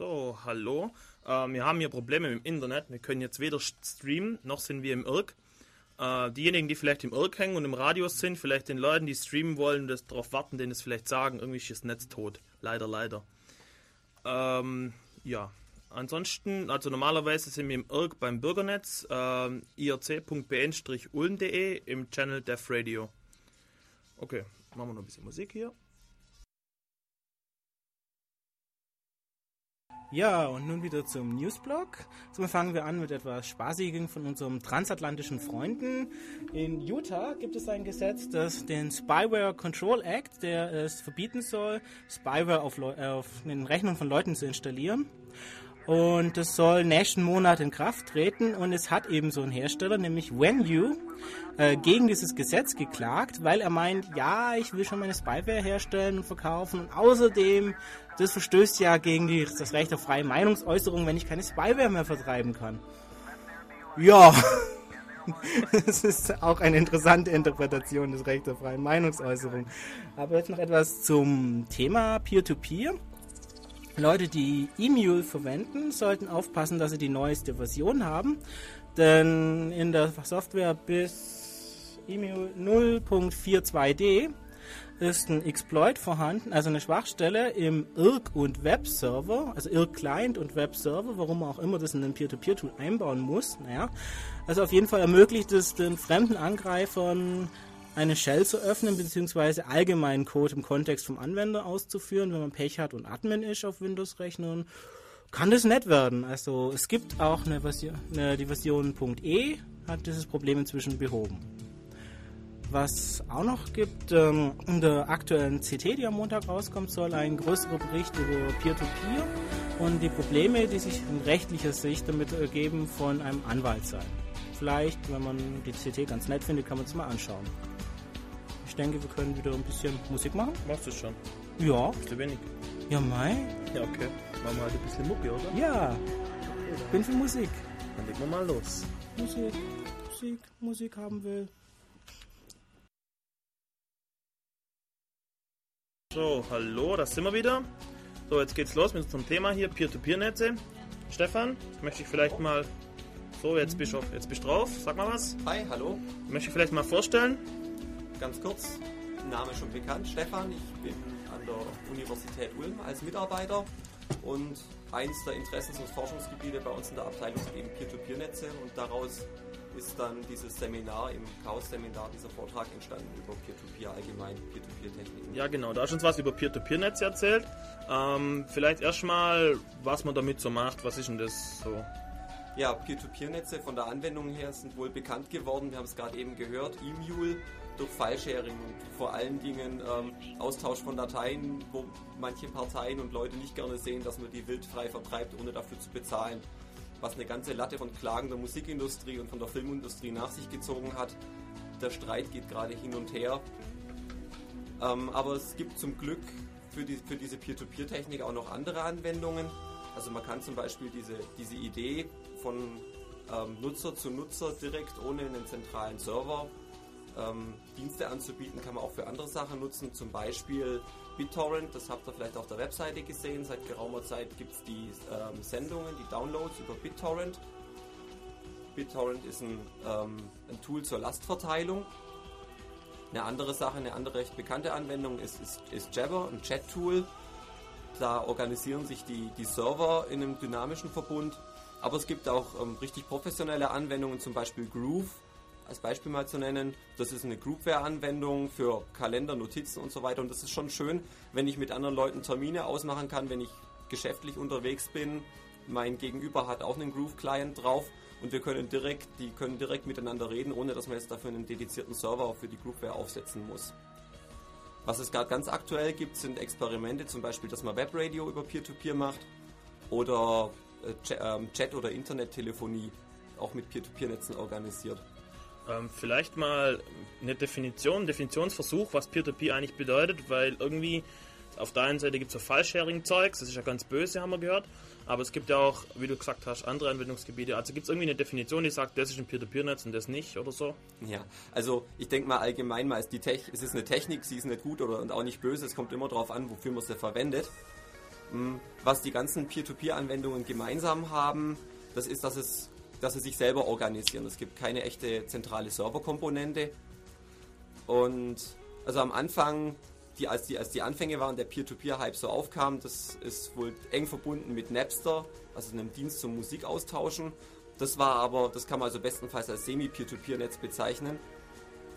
So, hallo. Ähm, wir haben hier Probleme dem Internet. Wir können jetzt weder streamen, noch sind wir im Irk. Äh, diejenigen, die vielleicht im Irk hängen und im Radius sind, vielleicht den Leuten, die streamen wollen, das darauf warten, denen es vielleicht sagen, irgendwie ist das Netz tot. Leider, leider. Ähm, ja. Ansonsten, also normalerweise sind wir im Irk beim Bürgernetz, ähm, irc.bn-ulm.de im Channel Def Radio. Okay, machen wir noch ein bisschen Musik hier. Ja, und nun wieder zum Newsblog. So fangen wir an mit etwas Spaßigem von unserem transatlantischen Freunden. In Utah gibt es ein Gesetz, das den Spyware Control Act, der es verbieten soll, Spyware auf, Leu auf den Rechnungen von Leuten zu installieren. Und das soll nächsten Monat in Kraft treten und es hat eben so ein Hersteller, nämlich When äh, gegen dieses Gesetz geklagt, weil er meint, ja, ich will schon meine Spyware herstellen und verkaufen und außerdem, das verstößt ja gegen die, das Recht auf freie Meinungsäußerung, wenn ich keine Spyware mehr vertreiben kann. Ja, das ist auch eine interessante Interpretation des Rechts auf freie Meinungsäußerung. Aber jetzt noch etwas zum Thema Peer-to-Peer. -Peer. Leute, die Emule verwenden, sollten aufpassen, dass sie die neueste Version haben. Denn in der Software bis Emule 0.42d ist ein Exploit vorhanden, also eine Schwachstelle im IRC und Webserver, also IRC Client und Webserver, warum man auch immer das in ein Peer-to-Peer-Tool einbauen muss. Naja, also auf jeden Fall ermöglicht es den fremden Angreifern eine Shell zu öffnen, beziehungsweise allgemeinen Code im Kontext vom Anwender auszuführen, wenn man Pech hat und Admin ist auf Windows-Rechnern, kann das nett werden. Also es gibt auch eine Version, eine, die Version .e hat dieses Problem inzwischen behoben. Was auch noch gibt, ähm, in der aktuellen CT, die am Montag rauskommt, soll ein größerer Bericht über Peer-to-Peer -Peer und die Probleme, die sich in rechtlicher Sicht damit ergeben, von einem Anwalt sein. Vielleicht, wenn man die CT ganz nett findet, kann man es mal anschauen. Ich denke, wir können wieder ein bisschen Musik machen. Machst du schon? Ja. Ist zu wenig? Ja, Mai? Ja, okay. Machen wir halt ein bisschen Mucke, oder? Ja. Ich bin für Musik. Dann legen wir mal los. Musik, Musik, Musik haben will. So, hallo, da sind wir wieder. So, jetzt geht's los mit unserem Thema hier, Peer-to-Peer-Netze. Stefan, möchte ich vielleicht mal... So, jetzt bist, du, jetzt bist du drauf. Sag mal was. Hi, hallo. Möchte ich vielleicht mal vorstellen? Ganz kurz, Name schon bekannt, Stefan. Ich bin an der Universität Ulm als Mitarbeiter und eins der Interessen- und Forschungsgebiete bei uns in der Abteilung sind eben Peer-to-Peer-Netze und daraus ist dann dieses Seminar im Chaos-Seminar, dieser Vortrag entstanden über Peer-to-Peer allgemein, Peer-to-Peer-Techniken. Ja, genau, da hast du uns was über Peer-to-Peer-Netze erzählt. Ähm, vielleicht erstmal, was man damit so macht, was ist denn das so? Ja, Peer-to-Peer-Netze von der Anwendung her sind wohl bekannt geworden. Wir haben es gerade eben gehört. E-Mule durch File-Sharing und vor allen Dingen ähm, Austausch von Dateien, wo manche Parteien und Leute nicht gerne sehen, dass man die wildfrei vertreibt, ohne dafür zu bezahlen. Was eine ganze Latte von Klagen der Musikindustrie und von der Filmindustrie nach sich gezogen hat. Der Streit geht gerade hin und her. Ähm, aber es gibt zum Glück für, die, für diese Peer-to-Peer-Technik auch noch andere Anwendungen. Also man kann zum Beispiel diese, diese Idee von ähm, Nutzer zu Nutzer direkt ohne einen zentralen Server ähm, Dienste anzubieten, kann man auch für andere Sachen nutzen, zum Beispiel BitTorrent, das habt ihr vielleicht auf der Webseite gesehen. Seit geraumer Zeit gibt es die ähm, Sendungen, die Downloads über BitTorrent. BitTorrent ist ein, ähm, ein, Tool zur Lastverteilung. Eine andere Sache, eine andere recht bekannte Anwendung ist, ist, ist Jabber, ein Chat-Tool. Da organisieren sich die, die Server in einem dynamischen Verbund. Aber es gibt auch ähm, richtig professionelle Anwendungen, zum Beispiel Groove als Beispiel mal zu nennen. Das ist eine Groupware-Anwendung für Kalender, Notizen und so weiter. Und das ist schon schön, wenn ich mit anderen Leuten Termine ausmachen kann, wenn ich geschäftlich unterwegs bin. Mein Gegenüber hat auch einen Groove-Client drauf und wir können direkt, die können direkt miteinander reden, ohne dass man jetzt dafür einen dedizierten Server für die Groupware aufsetzen muss. Was es gerade ganz aktuell gibt, sind Experimente, zum Beispiel, dass man Webradio über Peer-to-Peer -Peer macht oder äh, ähm, Chat- oder Internettelefonie auch mit Peer-to-Peer-Netzen organisiert. Ähm, vielleicht mal eine Definition, Definitionsversuch, was Peer-to-Peer -Peer eigentlich bedeutet, weil irgendwie auf der einen Seite gibt es so File-Sharing-Zeugs, das ist ja ganz böse, haben wir gehört, aber es gibt ja auch, wie du gesagt hast, andere Anwendungsgebiete. Also gibt es irgendwie eine Definition, die sagt, das ist ein Peer-to-Peer-Netz und das nicht oder so? Ja, also ich denke mal allgemein mal, ist die Tech es ist eine Technik, sie ist nicht gut oder und auch nicht böse, es kommt immer darauf an, wofür man sie verwendet. Hm, was die ganzen Peer-to-Peer-Anwendungen gemeinsam haben, das ist, dass, es, dass sie sich selber organisieren. Es gibt keine echte zentrale Serverkomponente. Und also am Anfang, die, als, die, als die Anfänge waren, der Peer-to-Peer-Hype so aufkam, das ist wohl eng verbunden mit Napster, also einem Dienst zum Musikaustauschen. Das war aber, das kann man also bestenfalls als Semi-Peer-to-Peer-Netz bezeichnen.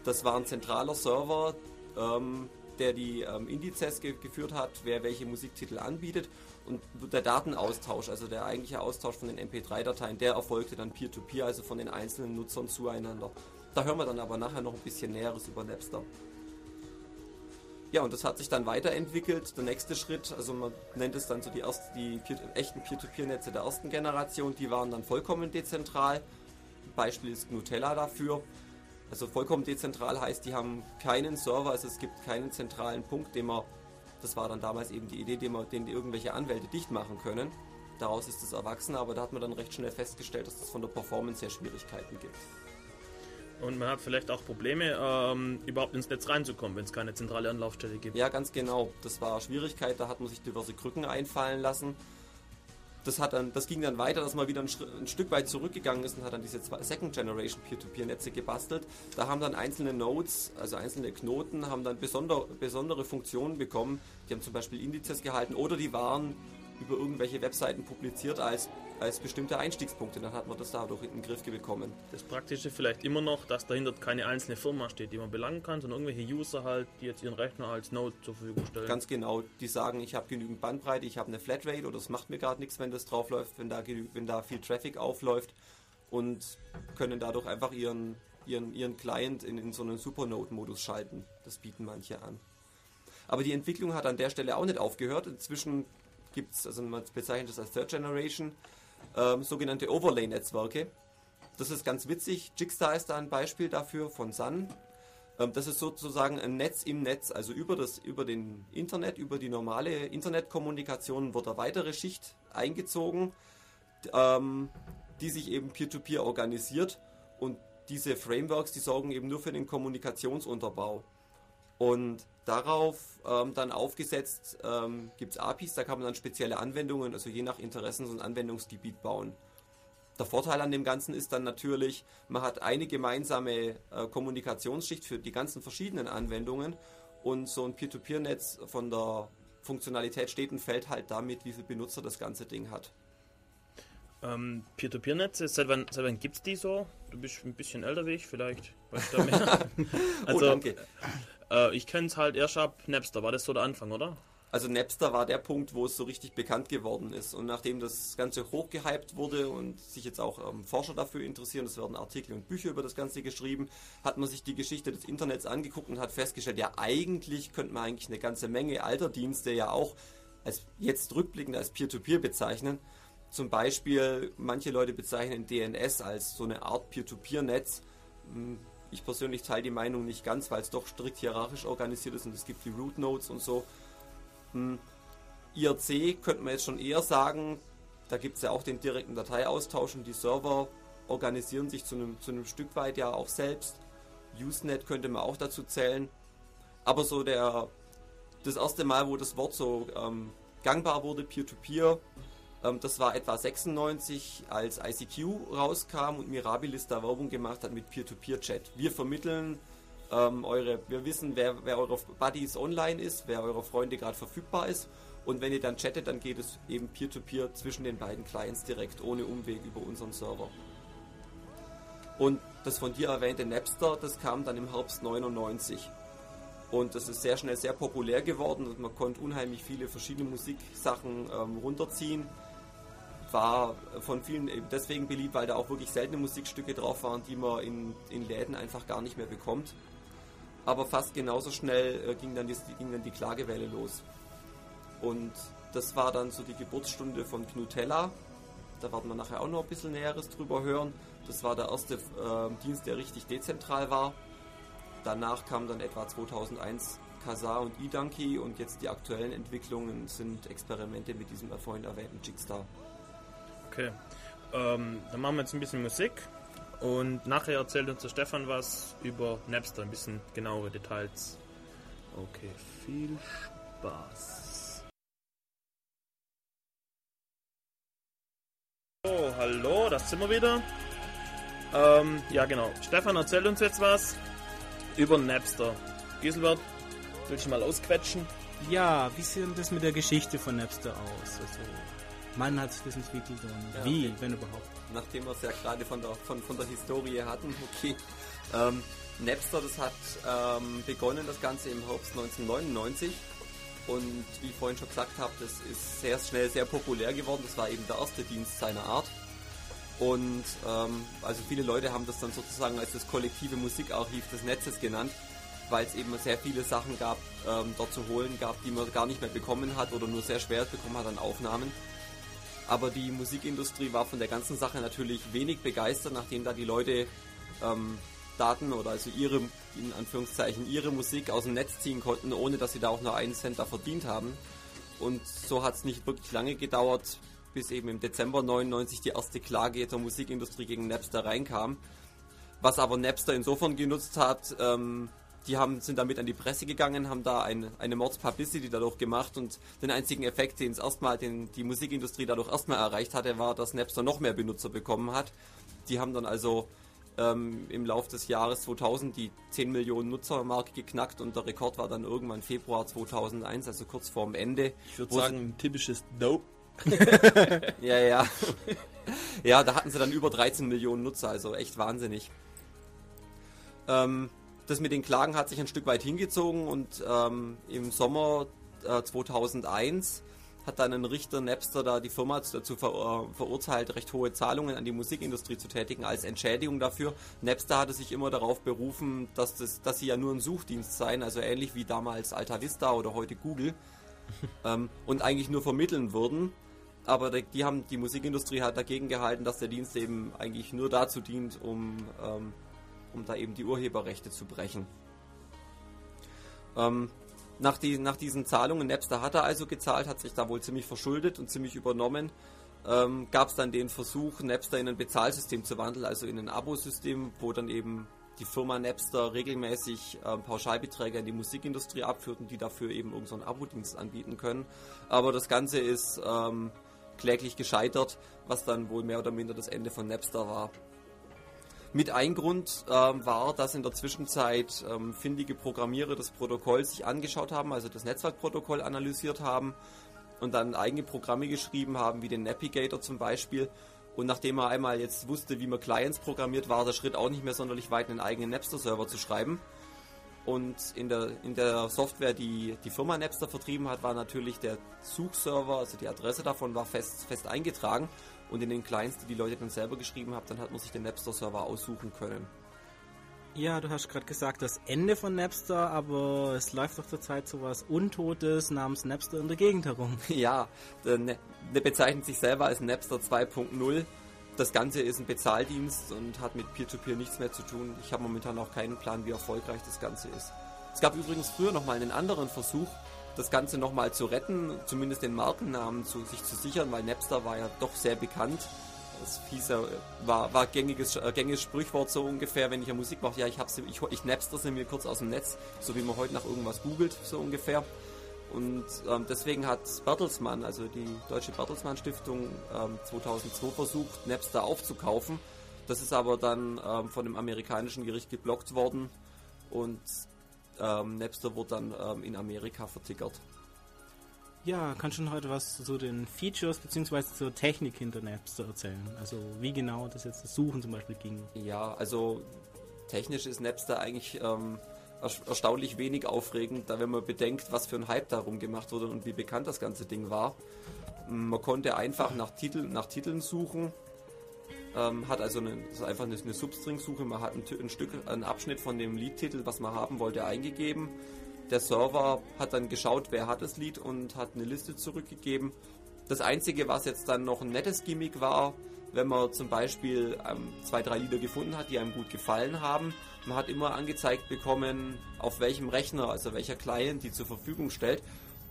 Das war ein zentraler Server, ähm, der die ähm, Indizes ge geführt hat, wer welche Musiktitel anbietet. Und der Datenaustausch, also der eigentliche Austausch von den MP3-Dateien, der erfolgte dann peer-to-peer, -peer, also von den einzelnen Nutzern zueinander. Da hören wir dann aber nachher noch ein bisschen Näheres über Napster. Ja, und das hat sich dann weiterentwickelt. Der nächste Schritt, also man nennt es dann so die, erst, die Peer echten Peer-to-Peer-Netze der ersten Generation, die waren dann vollkommen dezentral. Beispiel ist Nutella dafür. Also vollkommen dezentral heißt, die haben keinen Server, also es gibt keinen zentralen Punkt, den man, das war dann damals eben die Idee, den, den irgendwelche Anwälte dicht machen können. Daraus ist es erwachsen, aber da hat man dann recht schnell festgestellt, dass es das von der Performance her Schwierigkeiten gibt. Und man hat vielleicht auch Probleme, ähm, überhaupt ins Netz reinzukommen, wenn es keine zentrale Anlaufstelle gibt. Ja, ganz genau. Das war Schwierigkeit, da hat man sich diverse Krücken einfallen lassen das, hat dann, das ging dann weiter, dass man wieder ein, ein, Stück weit zurückgegangen ist und hat dann diese Second Generation Peer-to-Peer-Netze gebastelt. Da haben dann einzelne Nodes, also einzelne Knoten, haben dann besonder, besondere Funktionen bekommen. Die haben zum Beispiel Indizes gehalten oder die waren über irgendwelche Webseiten publiziert als als bestimmte Einstiegspunkte. Dann hat man das dadurch in den Griff bekommen. Das Praktische vielleicht immer noch, dass dahinter keine einzelne Firma steht, die man belangen kann, sondern irgendwelche User halt, die jetzt ihren Rechner als Node zur Verfügung stellen. Ganz genau. Die sagen, ich habe genügend Bandbreite, ich habe eine Flatrate oder es macht mir gerade nichts, wenn das draufläuft, wenn da, wenn da viel Traffic aufläuft und können dadurch einfach ihren, ihren, ihren Client in, in so einen Supernode-Modus schalten. Das bieten manche an. Aber die Entwicklung hat an der Stelle auch nicht aufgehört. Inzwischen gibt es, also man bezeichnet das als Third Generation, ähm, sogenannte Overlay-Netzwerke. Das ist ganz witzig. Jigsaw ist da ein Beispiel dafür von Sun. Ähm, das ist sozusagen ein Netz im Netz, also über das über den Internet, über die normale Internetkommunikation wird eine weitere Schicht eingezogen, ähm, die sich eben peer-to-peer -peer organisiert und diese Frameworks, die sorgen eben nur für den Kommunikationsunterbau. Und darauf ähm, dann aufgesetzt ähm, gibt es APIs, da kann man dann spezielle Anwendungen, also je nach Interessen und Anwendungsgebiet bauen. Der Vorteil an dem Ganzen ist dann natürlich, man hat eine gemeinsame äh, Kommunikationsschicht für die ganzen verschiedenen Anwendungen und so ein Peer-to-Peer-Netz von der Funktionalität steht und fällt halt damit, wie viele Benutzer das ganze Ding hat. Ähm, Peer-to-Peer-Netze, seit wann, seit wann gibt es die so? Du bist ein bisschen älter wie ich, vielleicht weißt du da mehr. also, oh, danke. Äh, ich kenne es halt erst ab Napster. War das so der Anfang, oder? Also Napster war der Punkt, wo es so richtig bekannt geworden ist. Und nachdem das Ganze hochgehypt wurde und sich jetzt auch ähm, Forscher dafür interessieren, es werden Artikel und Bücher über das Ganze geschrieben, hat man sich die Geschichte des Internets angeguckt und hat festgestellt, ja eigentlich könnte man eigentlich eine ganze Menge alter Dienste ja auch als jetzt rückblickend als Peer-to-Peer -Peer bezeichnen. Zum Beispiel, manche Leute bezeichnen DNS als so eine Art Peer-to-Peer-Netz. Ich persönlich teile die Meinung nicht ganz, weil es doch strikt hierarchisch organisiert ist und es gibt die Root Nodes und so. Hm. IRC könnte man jetzt schon eher sagen, da gibt es ja auch den direkten Dateiaustausch und die Server organisieren sich zu einem, zu einem Stück weit ja auch selbst. Usenet könnte man auch dazu zählen. Aber so der das erste Mal, wo das Wort so ähm, gangbar wurde, Peer-to-Peer, -Peer, ähm, das war etwa 96, als ICQ rauskam und Mirabilis da Werbung gemacht hat mit Peer-to-Peer-Chat. Wir vermitteln ähm, eure, wir wissen, wer, wer eure Buddies online ist, wer eure Freunde gerade verfügbar ist. Und wenn ihr dann chattet, dann geht es eben Peer-to-Peer -Peer zwischen den beiden Clients direkt, ohne Umweg über unseren Server. Und das von dir erwähnte Napster, das kam dann im Herbst 99. Und das ist sehr schnell sehr populär geworden und man konnte unheimlich viele verschiedene Musiksachen ähm, runterziehen war von vielen deswegen beliebt, weil da auch wirklich seltene Musikstücke drauf waren, die man in, in Läden einfach gar nicht mehr bekommt. Aber fast genauso schnell äh, ging, dann die, ging dann die Klagewelle los. Und das war dann so die Geburtsstunde von Knutella. Da werden wir nachher auch noch ein bisschen Näheres drüber hören. Das war der erste äh, Dienst, der richtig dezentral war. Danach kam dann etwa 2001 Kazaa und eDonkey und jetzt die aktuellen Entwicklungen sind Experimente mit diesem vorhin erwähnten Jigstar. Okay. Ähm, dann machen wir jetzt ein bisschen Musik und nachher erzählt uns der Stefan was über Napster, ein bisschen genauere Details. Okay, viel Spaß. Oh, hallo, das sind wir wieder. Ähm, ja, genau. Stefan erzählt uns jetzt was über Napster. Gieselbert, willst du mal ausquetschen? Ja, wie sieht das mit der Geschichte von Napster aus? Also, man hat das entwickelt und Ja, wie, okay. wenn überhaupt. nachdem wir es ja gerade von der, von, von der Historie hatten, okay. Ähm, Napster, das hat ähm, begonnen, das Ganze im Herbst 1999. Und wie ich vorhin schon gesagt habe, das ist sehr schnell sehr populär geworden. Das war eben der erste Dienst seiner Art. Und ähm, also viele Leute haben das dann sozusagen als das kollektive Musikarchiv des Netzes genannt, weil es eben sehr viele Sachen gab, ähm, dort zu holen gab, die man gar nicht mehr bekommen hat oder nur sehr schwer bekommen hat an Aufnahmen. Aber die Musikindustrie war von der ganzen Sache natürlich wenig begeistert, nachdem da die Leute ähm, Daten oder also ihre, in Anführungszeichen, ihre Musik aus dem Netz ziehen konnten, ohne dass sie da auch nur einen Cent da verdient haben. Und so hat es nicht wirklich lange gedauert, bis eben im Dezember 99 die erste Klage der Musikindustrie gegen Napster reinkam. Was aber Napster insofern genutzt hat, ähm, die haben, sind damit an die Presse gegangen, haben da ein, eine Mordspublicity dadurch gemacht und den einzigen Effekt, den es erstmal den, die Musikindustrie dadurch erstmal erreicht hatte, war, dass Napster noch mehr Benutzer bekommen hat. Die haben dann also ähm, im Laufe des Jahres 2000 die 10 Millionen Nutzermarke geknackt und der Rekord war dann irgendwann Februar 2001, also kurz vorm Ende. Ich würde sagen, ein typisches Dope. Ja, ja. ja, da hatten sie dann über 13 Millionen Nutzer, also echt wahnsinnig. Ähm, das mit den Klagen hat sich ein Stück weit hingezogen und ähm, im Sommer äh, 2001 hat dann ein Richter Napster da die Firma dazu ver äh, verurteilt, recht hohe Zahlungen an die Musikindustrie zu tätigen als Entschädigung dafür. Napster hatte sich immer darauf berufen, dass, das, dass sie ja nur ein Suchdienst seien, also ähnlich wie damals Alta Vista oder heute Google ähm, und eigentlich nur vermitteln würden. Aber die, die haben die Musikindustrie hat dagegen gehalten, dass der Dienst eben eigentlich nur dazu dient, um, ähm, um da eben die Urheberrechte zu brechen. Ähm, nach, die, nach diesen Zahlungen, Napster hat er also gezahlt, hat sich da wohl ziemlich verschuldet und ziemlich übernommen. Ähm, Gab es dann den Versuch, Napster in ein Bezahlsystem zu wandeln, also in ein Abosystem, wo dann eben die Firma Napster regelmäßig ähm, Pauschalbeträge an die Musikindustrie abführt und die dafür eben irgendeinen so Abo-Dienst anbieten können. Aber das Ganze ist ähm, kläglich gescheitert, was dann wohl mehr oder minder das Ende von Napster war. Mit ein Grund ähm, war, dass in der Zwischenzeit ähm, findige Programmierer das Protokoll sich angeschaut haben, also das Netzwerkprotokoll analysiert haben und dann eigene Programme geschrieben haben, wie den Navigator zum Beispiel. Und nachdem er einmal jetzt wusste, wie man Clients programmiert, war der Schritt auch nicht mehr sonderlich weit, einen eigenen Napster-Server zu schreiben. Und in der, in der Software, die die Firma Napster vertrieben hat, war natürlich der Suchserver, also die Adresse davon war fest, fest eingetragen. Und in den Clients, die die Leute dann selber geschrieben haben, dann hat man sich den Napster-Server aussuchen können. Ja, du hast gerade gesagt, das Ende von Napster, aber es läuft doch zurzeit sowas Untotes namens Napster in der Gegend herum. Ja, der, Ne- der bezeichnet sich selber als Napster 2.0. Das Ganze ist ein Bezahldienst und hat mit Peer-to-Peer nichts mehr zu tun. Ich habe momentan auch keinen Plan, wie erfolgreich das Ganze ist. Es gab übrigens früher nochmal einen anderen Versuch, das Ganze nochmal zu retten, zumindest den Markennamen zu sich zu sichern, weil Napster war ja doch sehr bekannt. Das hieß ja, war, war gängiges, äh, gängiges Sprichwort so ungefähr, wenn ich ja Musik mache, ja, ich hab's, ich, ich Napster sie mir kurz aus dem Netz, so wie man heute nach irgendwas googelt, so ungefähr. Und ähm, deswegen hat Bertelsmann, also die Deutsche Bertelsmann Stiftung, ähm, 2002 versucht, Napster aufzukaufen. Das ist aber dann ähm, von dem amerikanischen Gericht geblockt worden und ähm, Napster wurde dann ähm, in Amerika vertickert. Ja, kannst du schon heute was zu den Features bzw. zur Technik hinter Napster erzählen? Also wie genau das jetzt das Suchen zum Beispiel ging. Ja, also technisch ist Napster eigentlich ähm, erst- erstaunlich wenig aufregend, da wenn man bedenkt, was für ein Hype darum gemacht wurde und wie bekannt das ganze Ding war. Man konnte einfach nach, Titel, nach Titeln suchen, ähm, hat also eine, das ist einfach eine, Substring-Suche, man hat ein, ein Stück, einen Abschnitt von dem Liedtitel, was man haben wollte, eingegeben. Der Server hat dann geschaut, wer hat das Lied und hat eine Liste zurückgegeben. Das Einzige, was jetzt dann noch ein nettes Gimmick war, wenn man zum Beispiel ähm, zwei, drei Lieder gefunden hat, die einem gut gefallen haben, man hat immer angezeigt bekommen, auf welchem Rechner, also welcher Client die zur Verfügung stellt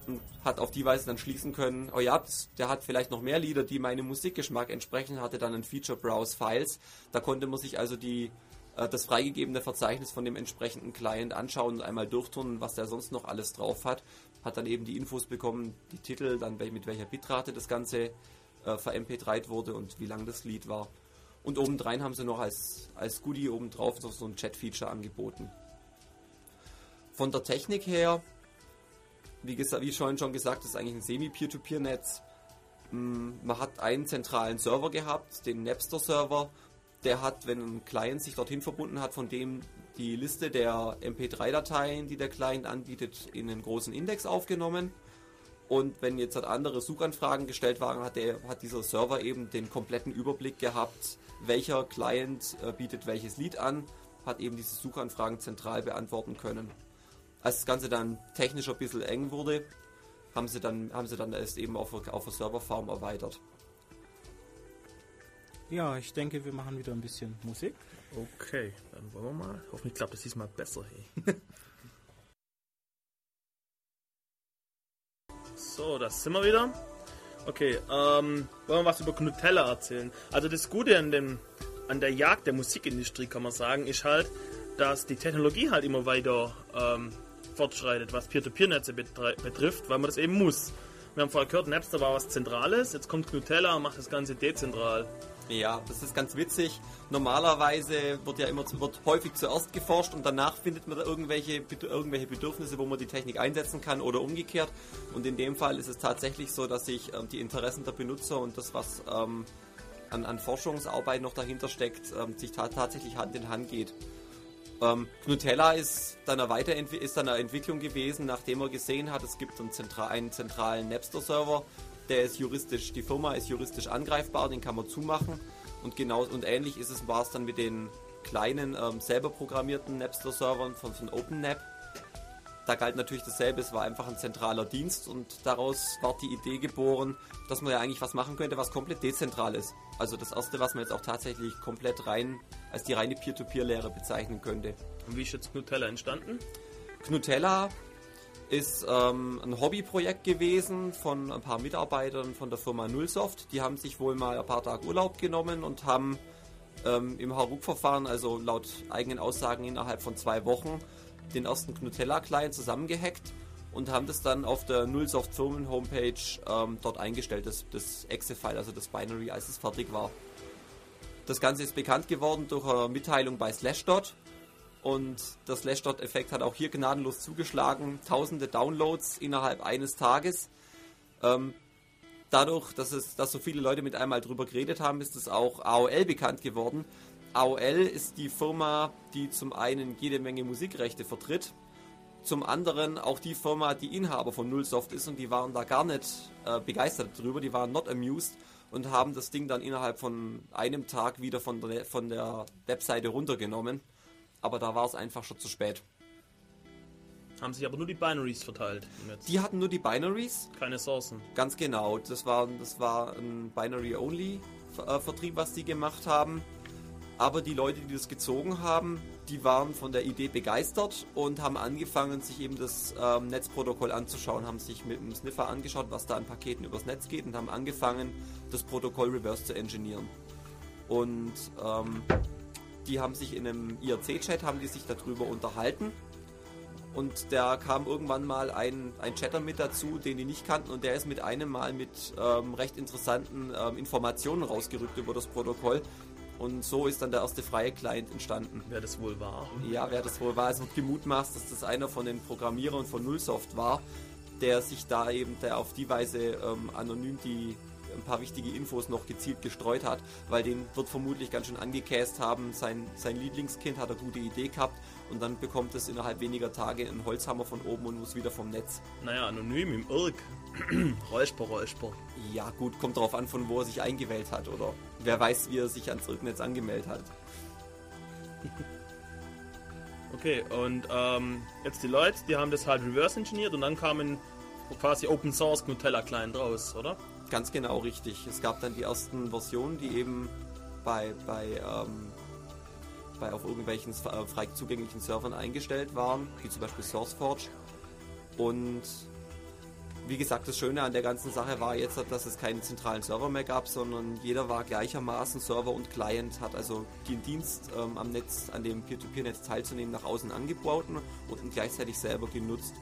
und hat auf die Weise dann schließen können, oh ja, der hat vielleicht noch mehr Lieder, die meinem Musikgeschmack entsprechen, hatte dann ein Feature Browse Files. Da konnte man sich also die äh, das freigegebene Verzeichnis von dem entsprechenden Client anschauen und einmal durchturnen, was der sonst noch alles drauf hat. Hat dann eben die Infos bekommen, die Titel, dann mit welcher Bitrate das Ganze äh, ver-MP3 wurde und wie lang das Lied war. Und obendrein haben sie noch als, als Goodie obendrauf noch so ein Chat-Feature angeboten. Von der Technik her, wie, wie schon, schon gesagt, ist eigentlich ein Semi-Peer-to-Peer-Netz. Mm, man hat einen zentralen Server gehabt, den Napster-Server. Der hat, wenn ein Client sich dorthin verbunden hat, von dem die Liste der MP3-Dateien, die der Client anbietet, in einen großen Index aufgenommen. Und wenn jetzt halt andere Suchanfragen gestellt waren, hat, der, hat dieser Server eben den kompletten Überblick gehabt, welcher Client äh, bietet welches Lied an, hat eben diese Suchanfragen zentral beantworten können. Als das Ganze dann technisch ein bisschen eng wurde, haben sie dann, haben sie dann erst eben auf, auf der Serverfarm erweitert. Ja, ich denke, wir machen wieder ein bisschen Musik. Okay, dann wollen wir mal. Hoffentlich klappt es diesmal besser. Hey. so, das sind wir wieder. Okay, ähm, wollen wir was über Nutella erzählen? Also das Gute an, dem, an der Jagd der Musikindustrie, kann man sagen, ist halt, dass die Technologie halt immer weiter ähm, fortschreitet, was Peer-to-Peer-Netze betrifft, weil man das eben muss. Wir haben vorher gehört, Napster war was Zentrales, jetzt kommt Nutella und macht das Ganze dezentral. Ja, das ist ganz witzig. Normalerweise wird ja immer wird häufig zuerst geforscht und danach findet man da irgendwelche, irgendwelche Bedürfnisse, wo man die Technik einsetzen kann oder umgekehrt. Und in dem Fall ist es tatsächlich so, dass sich ähm, die Interessen der Benutzer und das, was ähm, an, an, Forschungsarbeit noch dahinter steckt, ähm, sich ta tatsächlich Hand in Hand geht. Ähm, Nutella ist dann, eine ist dann eine Entwicklung gewesen, nachdem er gesehen hat, es gibt einen, zentral einen zentralen Napster-Server, der ist juristisch, die Firma ist juristisch angreifbar, den kann man zumachen. Und genau und ähnlich ist es, war es dann mit den kleinen ähm, selber programmierten Napster-Servern von, von OpenNap. Da galt natürlich dasselbe, es war einfach ein zentraler Dienst und daraus war die Idee geboren, dass man ja eigentlich was machen könnte, was komplett dezentral ist. Also das erste, was man jetzt auch tatsächlich komplett rein als die reine Peer-to-Peer-Lehre bezeichnen könnte. Und wie ist jetzt Nutella entstanden? Nutella ist ähm, ein Hobbyprojekt gewesen von ein paar Mitarbeitern von der Firma Nullsoft. Die haben sich wohl mal ein paar Tage Urlaub genommen und haben ähm, im Haruk-Verfahren, also laut eigenen Aussagen innerhalb von zwei Wochen, den ersten Nutella-Client zusammengehackt und haben das dann auf der Nullsoft Firmen Homepage ähm, dort eingestellt, das, das Exe-File, also das Binary, als es fertig war. Das Ganze ist bekannt geworden durch eine Mitteilung bei Slashdot und der Slashdot-Effekt hat auch hier gnadenlos zugeschlagen. Tausende Downloads innerhalb eines Tages. Ähm, dadurch, dass, es, dass so viele Leute mit einmal drüber geredet haben, ist es auch AOL bekannt geworden. AOL ist die Firma, die zum einen jede Menge Musikrechte vertritt, zum anderen auch die Firma, die Inhaber von Nullsoft ist und die waren da gar nicht äh, begeistert drüber, die waren not amused und haben das Ding dann innerhalb von einem Tag wieder von der, von der Webseite runtergenommen aber da war es einfach schon zu spät. Haben sich aber nur die Binaries verteilt. Die hatten nur die Binaries. Keine Sourcen. Ganz genau. Das war, das war ein Binary-Only-Vertrieb, was die gemacht haben. Aber die Leute, die das gezogen haben, die waren von der Idee begeistert und haben angefangen, sich eben das ähm, Netzprotokoll anzuschauen, haben sich mit dem Sniffer angeschaut, was da an Paketen übers Netz geht und haben angefangen, das Protokoll reverse zu engineeren. Und ähm, die haben sich in einem IRC-Chat, haben die sich darüber unterhalten. Und da kam irgendwann mal ein, ein Chatter mit dazu, den die nicht kannten und der ist mit einem Mal mit ähm, recht interessanten ähm, Informationen rausgerückt über das Protokoll. Und so ist dann der erste freie Client entstanden. Wer das wohl war? Ja, wer das wohl war. Es wird gemutmaßt, dass das einer von den Programmierern von Nullsoft war, der sich da eben der auf die Weise ähm, anonym die ein paar wichtige Infos noch gezielt gestreut hat, weil den wird vermutlich ganz schön angekäst haben. Sein, sein Lieblingskind hat eine gute Idee gehabt und dann bekommt es innerhalb weniger Tage einen Holzhammer von oben und muss wieder vom Netz. Naja, anonym im Irk. Räusper, Räusper. Ja, gut, kommt darauf an, von wo er sich eingewählt hat oder wer weiß, wie er sich ans Irknetz angemeldet hat. Okay, und ähm, jetzt die Leute, die haben das halt reverse engineert und dann kamen quasi Open Source Nutella Client raus, oder? Ganz genau richtig. Es gab dann die ersten Versionen, die eben bei, bei, ähm, bei auf irgendwelchen äh, frei zugänglichen Servern eingestellt waren, wie zum Beispiel SourceForge. Und wie gesagt, das Schöne an der ganzen Sache war jetzt, dass es keinen zentralen Server mehr gab, sondern jeder war gleichermaßen Server und Client, hat also den Dienst ähm, am Netz, an dem Peer-to-Peer-Netz teilzunehmen, nach außen angebaut und gleichzeitig selber genutzt.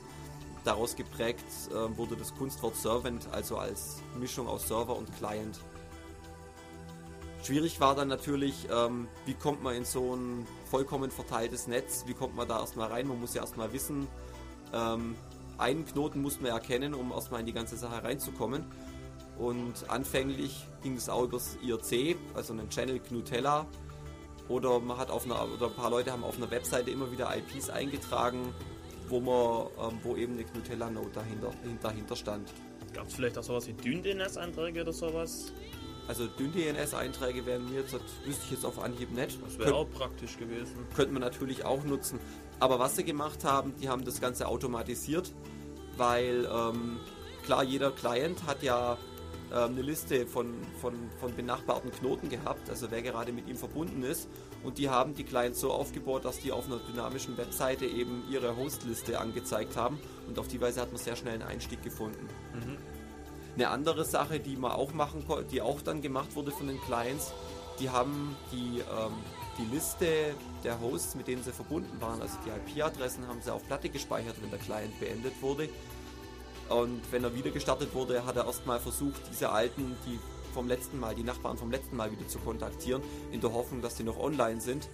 Daraus geprägt äh, wurde das Kunstwort Servant, also als Mischung aus Server und Client. Schwierig war dann natürlich, ähm, wie kommt man in so ein vollkommen verteiltes Netz, wie kommt man da erstmal rein, man muss ja erstmal wissen, ähm, einen Knoten muss man erkennen, um erstmal in die ganze Sache reinzukommen. Und anfänglich ging es auch übers IRC, also einen Channel Gnutella. Oder man hat auf einer, oder ein paar Leute haben auf einer Webseite immer wieder IPs eingetragen, wo man, ähm, wo eben eine Gnutella-Node dahinter, dahinter stand. Gab es vielleicht auch sowas wie DynDNS-Einträge oder sowas? Also DynDNS-Einträge wären mir jetzt, das wüsste ich jetzt auf Anhieb nicht. Das wäre auch praktisch gewesen. Könnte man natürlich auch nutzen. Aber was sie gemacht haben, die haben das Ganze automatisiert, weil ähm, klar, jeder Client hat ja ähm, eine Liste von, von, von benachbarten Knoten gehabt, also wer gerade mit ihm verbunden ist. Und die haben die Clients so aufgebaut, dass die auf einer dynamischen Webseite eben ihre Hostliste angezeigt haben. Und auf die Weise hat man sehr schnell einen Einstieg gefunden. Mhm. Eine andere Sache, die man auch machen die auch dann gemacht wurde von den Clients, die haben die, ähm, die Liste der Hosts, mit denen sie verbunden waren, also die IP-Adressen, haben sie auf Platte gespeichert, wenn der Client beendet wurde. Und wenn er wieder gestartet wurde, hat er erstmal versucht, diese alten, die vom letzten Mal, die Nachbarn vom letzten Mal wieder zu kontaktieren, in der Hoffnung, dass die noch online sind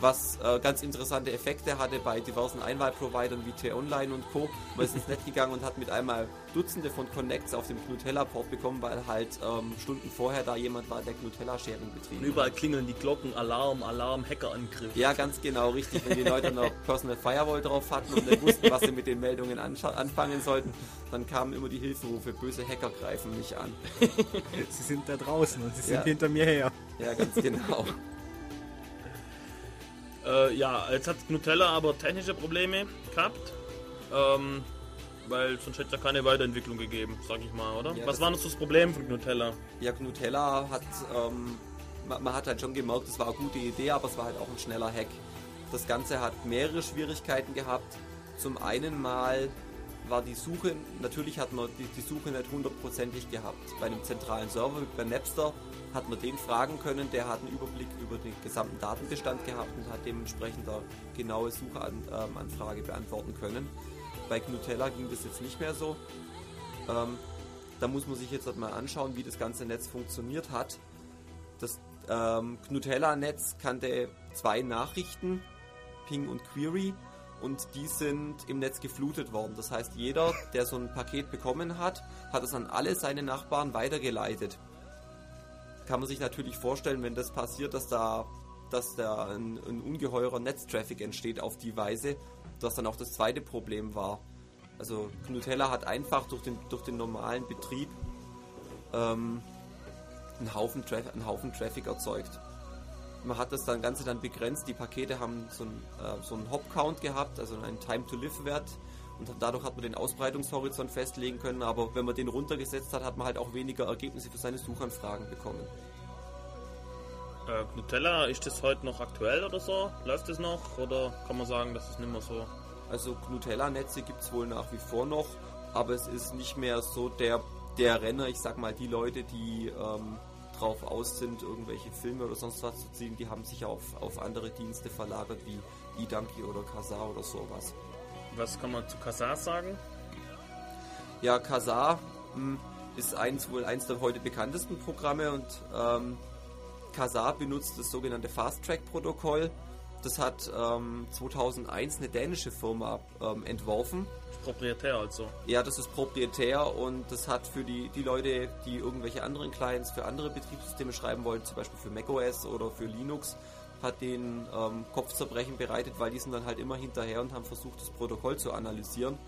was äh, ganz interessante Effekte hatte bei diversen Einwahlprovidern wie T-Online und Co. Man ist ins Netz gegangen und hat mit einmal Dutzende von Connects auf dem Knutella-Port bekommen, weil halt ähm, Stunden vorher da jemand war, der Knutella-Sharing betrieben und Überall klingeln die Glocken, Alarm, Alarm, Hackerangriff. Ja, ganz genau, richtig. Wenn die Leute noch Personal Firewall drauf hatten und nicht wussten, was sie mit den Meldungen anfangen sollten, dann kamen immer die Hilferufe, böse Hacker greifen mich an. sie sind da draußen und sie sind ja. hinter mir her. Ja, ganz genau. Äh, ja, jetzt hat Nutella aber technische Probleme gehabt. Ähm, weil sonst hätte es ja keine Weiterentwicklung gegeben, sag ich mal, oder? Ja, Was war noch das Problem von Nutella? Ja, Nutella hat, ähm, man, man, hat halt schon gemerkt, es war eine gute Idee, aber es war halt auch ein schneller Hack. Das Ganze hat mehrere Schwierigkeiten gehabt. Zum einen mal war die Suche, natürlich hat man die, die Suche nicht hundertprozentig gehabt. Bei einem zentralen Server wie bei Napster hat man den fragen können, der hat einen Überblick über den gesamten Datenbestand gehabt und hat dementsprechend eine genaue Suchanfrage beantworten können. Bei Knutella ging das jetzt nicht mehr so. Ähm, da muss man sich jetzt halt mal anschauen, wie das ganze Netz funktioniert hat. Das ähm, Knutella-Netz kannte zwei Nachrichten, Ping und Query, und die sind im Netz geflutet worden. Das heißt, jeder, der so ein Paket bekommen hat, hat es an alle seine Nachbarn weitergeleitet kann man sich natürlich vorstellen, wenn das passiert, dass da, dass da ein, ein ungeheurer Netztraffic entsteht auf die Weise, dass dann auch das zweite Problem war. Also Knutella hat einfach durch den, durch den normalen Betrieb ähm, einen, Haufen einen Haufen Traffic erzeugt. Man hat das dann Ganze dann begrenzt. Die Pakete haben so einen, äh, so einen Hop-Count gehabt, also einen Time-to-Live-Wert. Und dadurch hat man den Ausbreitungshorizont festlegen können, aber wenn man den runtergesetzt hat, hat man halt auch weniger Ergebnisse für seine Suchanfragen bekommen. Äh, Nutella, ist das heute noch aktuell oder so? Läuft es noch oder kann man sagen, das ist nicht mehr so? Also Nutella-Netze gibt es wohl nach wie vor noch, aber es ist nicht mehr so der, der Renner, ich sag mal, die Leute, die ähm, drauf aus sind, irgendwelche Filme oder sonst was zu ziehen, die haben sich auf, auf andere Dienste verlagert wie eDonkey oder Kazaa oder sowas. Was kann man zu Kazaa sagen? Ja, Kazaa hm, ist eins, wohl eins der heute bekanntesten Programme und ähm, Kazaa benutzt das sogenannte Fast Track Protokoll. Das hat ähm, 2001 eine dänische Firma ähm, entworfen. Proprietär also. Ja, das ist proprietär und das hat für die, die Leute, die irgendwelche anderen Clients für andere Betriebssysteme schreiben wollen, zum Beispiel für macOS oder für Linux, hat den ähm, Kopfzerbrechen bereitet, weil die sind dann halt immer hinterher und haben versucht, das Protokoll zu analysieren.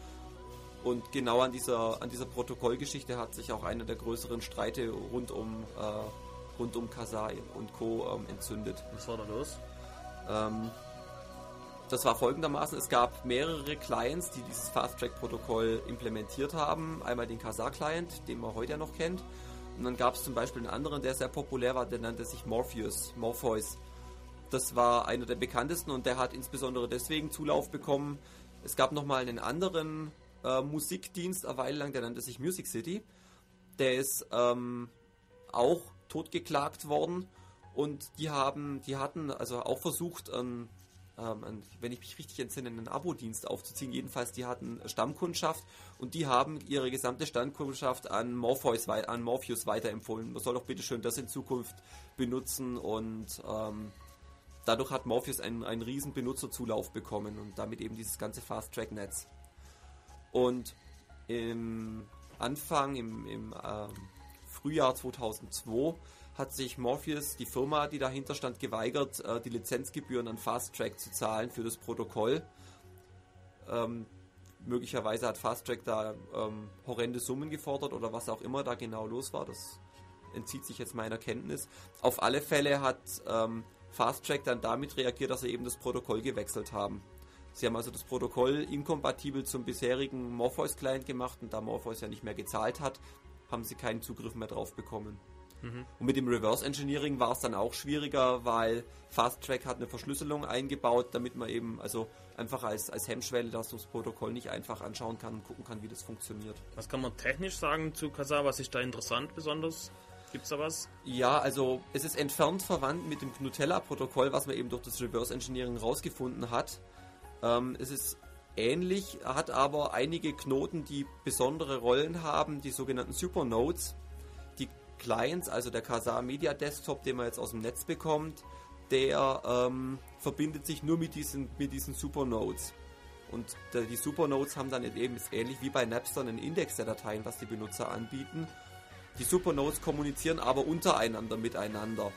Und genau an dieser, an dieser Protokollgeschichte hat sich auch einer der größeren Streite rund um, äh, rund um Kasai und Co. Ähm, entzündet. Was war da los? Ähm, das war folgendermaßen, es gab mehrere Clients, die dieses Fast-Track-Protokoll implementiert haben. Einmal den Kazaa-Client, den man heute ja noch kennt. Und dann gab es zum Beispiel einen anderen, der sehr populär war, der nannte sich Morpheus, Morpheus. Das war einer der bekanntesten und der hat insbesondere deswegen Zulauf bekommen. Es gab nochmal einen anderen äh, Musikdienst eine Weile lang, der nannte sich Music City. Der ist ähm, auch totgeklagt worden und die haben, die hatten also auch versucht, ein, ähm, wenn ich mich richtig entsinne, einen Abo-Dienst aufzuziehen. Jedenfalls, die hatten Stammkundschaft und die haben ihre gesamte Stammkundschaft an Morpheus, an Morpheus weiterempfohlen. Man soll doch bitte schön das in Zukunft benutzen und ähm, dadurch hat Morpheus einen, einen riesen Benutzerzulauf bekommen und damit eben dieses ganze Fast-Track-Netz. Und im Anfang, im, im ähm, Frühjahr 2002, hat sich Morpheus, die Firma, die dahinter stand, geweigert, äh, die Lizenzgebühren an Fast-Track zu zahlen für das Protokoll. Ähm, möglicherweise hat Fast-Track da ähm, horrende Summen gefordert oder was auch immer da genau los war. Das entzieht sich jetzt meiner Kenntnis. Auf alle Fälle hat ähm, Fast-Track dann damit reagiert, dass sie eben das Protokoll gewechselt haben. Sie haben also das Protokoll inkompatibel zum bisherigen Morpheus-Client gemacht und da Morpheus ja nicht mehr gezahlt hat, haben sie keinen Zugriff mehr drauf bekommen. Mhm. Und mit dem Reverse Engineering war es dann auch schwieriger, weil Fast Track hat eine Verschlüsselung eingebaut, damit man eben also einfach als, als Hemmschwelle das Protokoll nicht einfach anschauen kann und gucken kann, wie das funktioniert. Was kann man technisch sagen zu Kazaa? Was ist da interessant besonders? Gibt es da was? Ja, also es ist entfernt verwandt mit dem Nutella-Protokoll, was man eben durch das Reverse Engineering rausgefunden hat. Ähm, es ist ähnlich, hat aber einige Knoten, die besondere Rollen haben, die sogenannten Supernodes. Clients, also der Kazaa Media Desktop, den man jetzt aus dem Netz bekommt, der ähm, verbindet sich nur mit diesen, mit diesen Supernodes. Und der, die Supernodes haben dann eben ist ähnlich wie bei Napster einen Index der Dateien, was die Benutzer anbieten. Die Supernodes kommunizieren aber untereinander miteinander.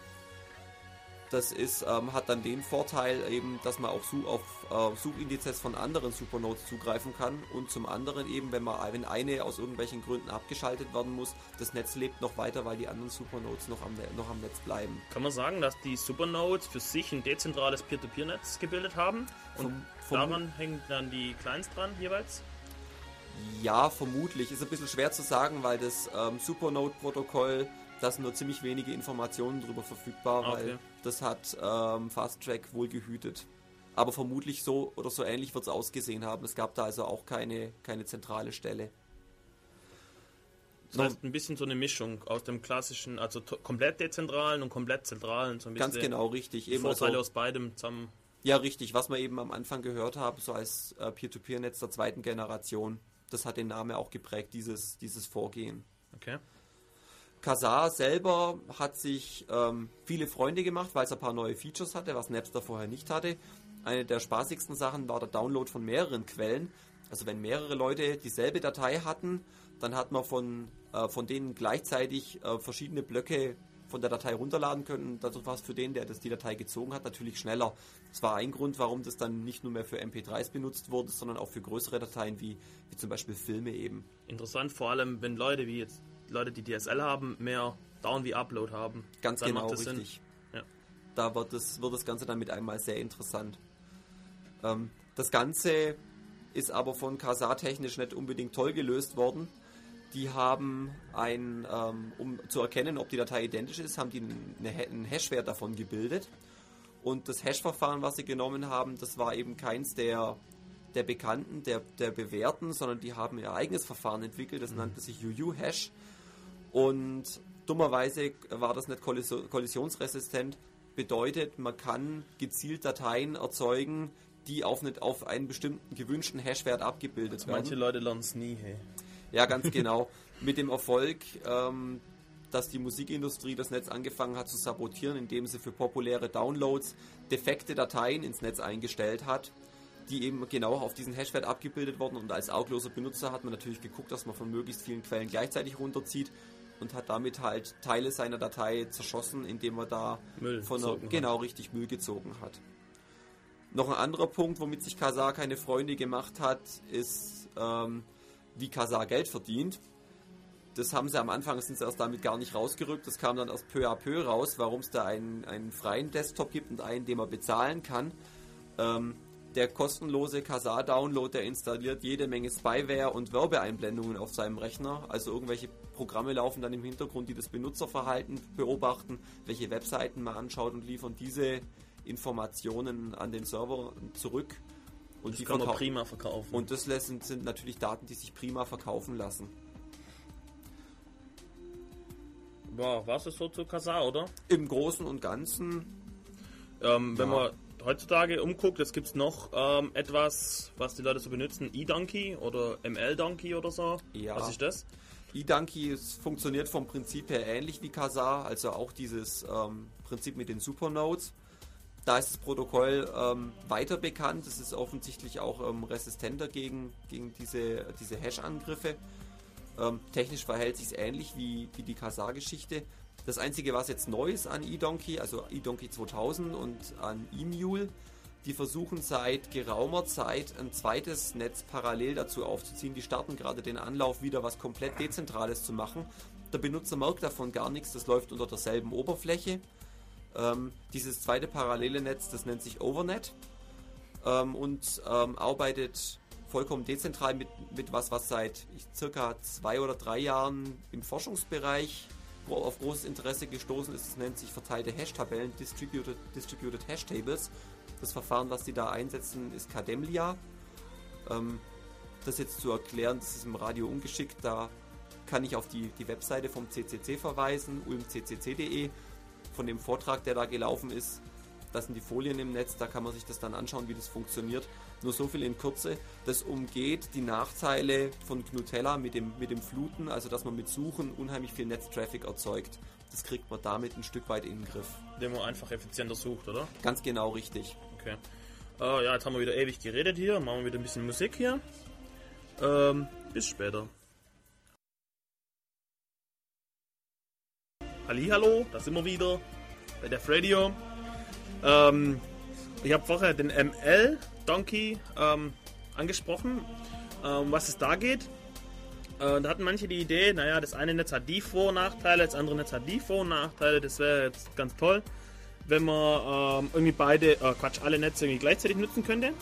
Das ist, ähm, hat dann den Vorteil eben, dass man auch auf äh, Suchindizes von anderen Supernodes zugreifen kann und zum anderen eben, wenn man wenn eine aus irgendwelchen Gründen abgeschaltet werden muss, das Netz lebt noch weiter, weil die anderen Supernodes noch am, noch am Netz bleiben. Kann man sagen, dass die Supernodes für sich ein dezentrales Peer-to-Peer-Netz gebildet haben und vom, vom daran hängen dann die Clients dran jeweils? Ja, vermutlich. Ist ein bisschen schwer zu sagen, weil das ähm, Supernode-Protokoll da sind nur ziemlich wenige Informationen darüber verfügbar, weil okay. das hat ähm, Fast Track wohl gehütet. Aber vermutlich so oder so ähnlich wird es ausgesehen haben. Es gab da also auch keine, keine zentrale Stelle. Das heißt, ein bisschen so eine Mischung aus dem klassischen, also komplett dezentralen und komplett zentralen. So Ganz genau, richtig. Eben Vorteile also, aus beidem zusammen. Ja, richtig. Was wir eben am Anfang gehört haben, so als äh, Peer-to-Peer-Netz der zweiten Generation, das hat den Namen auch geprägt, dieses, dieses Vorgehen. Okay. Kazaa selber hat sich ähm, viele Freunde gemacht, weil es ein paar neue Features hatte, was Napster vorher nicht hatte. Eine der spaßigsten Sachen war der Download von mehreren Quellen. Also wenn mehrere Leute dieselbe Datei hatten, dann hat man von, äh, von denen gleichzeitig äh, verschiedene Blöcke von der Datei runterladen können. Dadurch war es für den, der das die Datei gezogen hat, natürlich schneller. Das war ein Grund, warum das dann nicht nur mehr für MP3s benutzt wurde, sondern auch für größere Dateien wie, wie zum Beispiel Filme eben. Interessant, vor allem wenn Leute wie jetzt Leute, die DSL haben, mehr Down wie Upload haben. Ganz dann genau, richtig. Ja. Da wird das, wird das Ganze dann mit einmal sehr interessant. Ähm, das Ganze ist aber von Kazaa technisch nicht unbedingt toll gelöst worden. Die haben ein, ähm, um zu erkennen, ob die Datei identisch ist, haben die eine, einen Hashwert davon gebildet. Und das Hash-Verfahren, was sie genommen haben, das war eben keins der, der bekannten, der, der bewährten, sondern die haben ihr eigenes Verfahren entwickelt, das mhm. nannte sich UU-Hash. Und dummerweise war das nicht kollisionsresistent. Bedeutet, man kann gezielt Dateien erzeugen, die auf, nicht, auf einen bestimmten gewünschten Hashwert abgebildet also werden. Manche Leute lernen es nie. Hey. Ja, ganz genau. Mit dem Erfolg, ähm, dass die Musikindustrie das Netz angefangen hat zu sabotieren, indem sie für populäre Downloads defekte Dateien ins Netz eingestellt hat, die eben genau auf diesen Hashwert abgebildet wurden. Und als augloser Benutzer hat man natürlich geguckt, dass man von möglichst vielen Quellen gleichzeitig runterzieht und hat damit halt Teile seiner Datei zerschossen, indem er da Müll von einer, genau richtig Müll gezogen hat. Noch ein anderer Punkt, womit sich Kazaa keine Freunde gemacht hat, ist, ähm, wie Kazaa Geld verdient. Das haben sie am Anfang, sind sie erst damit gar nicht rausgerückt. Das kam dann erst peu à peu raus, warum es da einen, einen freien Desktop gibt und einen, den man bezahlen kann. Ähm, der kostenlose Kazaa-Download, der installiert jede Menge Spyware und Werbeeinblendungen auf seinem Rechner. Also irgendwelche Programme laufen dann im Hintergrund, die das Benutzerverhalten beobachten, welche Webseiten man anschaut und liefern diese Informationen an den Server zurück. Und das die kann man prima verkaufen. Und das sind, sind natürlich Daten, die sich prima verkaufen lassen. Ja, was ist so zu Kazaa, oder? Im Großen und Ganzen. Ähm, wenn ja. man heutzutage umguckt, es gibt noch ähm, etwas, was die Leute so benutzen, eDonkey oder ML-Donkey oder so. Ja. Was ist das? eDonkey funktioniert vom Prinzip her ähnlich wie Kazaa, also auch dieses ähm, Prinzip mit den Supernodes. Da ist das Protokoll ähm, weiter bekannt. Es ist offensichtlich auch ähm, resistenter gegen, gegen diese, diese Hash-Angriffe. Ähm, technisch verhält sich es ähnlich wie, wie die Kazaa-Geschichte. Das Einzige, was jetzt neu ist an eDonkey, also eDonkey 2000 und an eMule, die versuchen seit geraumer Zeit ein zweites Netz parallel dazu aufzuziehen. Die starten gerade den Anlauf, wieder was komplett Dezentrales zu machen. Der Benutzer merkt davon gar nichts, das läuft unter derselben Oberfläche. Ähm, dieses zweite parallele Netz, das nennt sich Overnet ähm, und ähm, arbeitet vollkommen dezentral mit, mit was, was seit circa zwei oder drei Jahren im Forschungsbereich auf großes Interesse gestoßen ist. Das nennt sich verteilte Hash-Tabellen, Distributed, Distributed Hash-Tables. Das Verfahren, was sie da einsetzen, ist Cademlia. Ähm, das jetzt zu erklären, das ist im Radio ungeschickt. Da kann ich auf die, die Webseite vom CCC verweisen, ulmccc.de, von dem Vortrag, der da gelaufen ist. Das sind die Folien im Netz, da kann man sich das dann anschauen, wie das funktioniert. Nur so viel in Kürze. Das umgeht die Nachteile von Gnutella mit dem, mit dem Fluten, also dass man mit Suchen unheimlich viel Netztraffic erzeugt. Das kriegt man damit ein Stück weit in den Griff. Indem man einfach effizienter sucht, oder? Ganz genau richtig. Okay. Äh, ja, jetzt haben wir wieder ewig geredet hier. Machen wir wieder ein bisschen Musik hier. Ähm, bis später. Hallo, da sind wir wieder bei der Radio. Ähm, ich habe vorher den ML Donkey ähm, angesprochen, ähm, was es da geht. Äh, da hatten manche die Idee, naja, das eine Netz hat die Vor- und Nachteile, das andere Netz hat die Vor- und Nachteile. Das wäre jetzt ganz toll, wenn man ähm, irgendwie beide, äh, Quatsch, alle Netze irgendwie gleichzeitig nutzen könnte.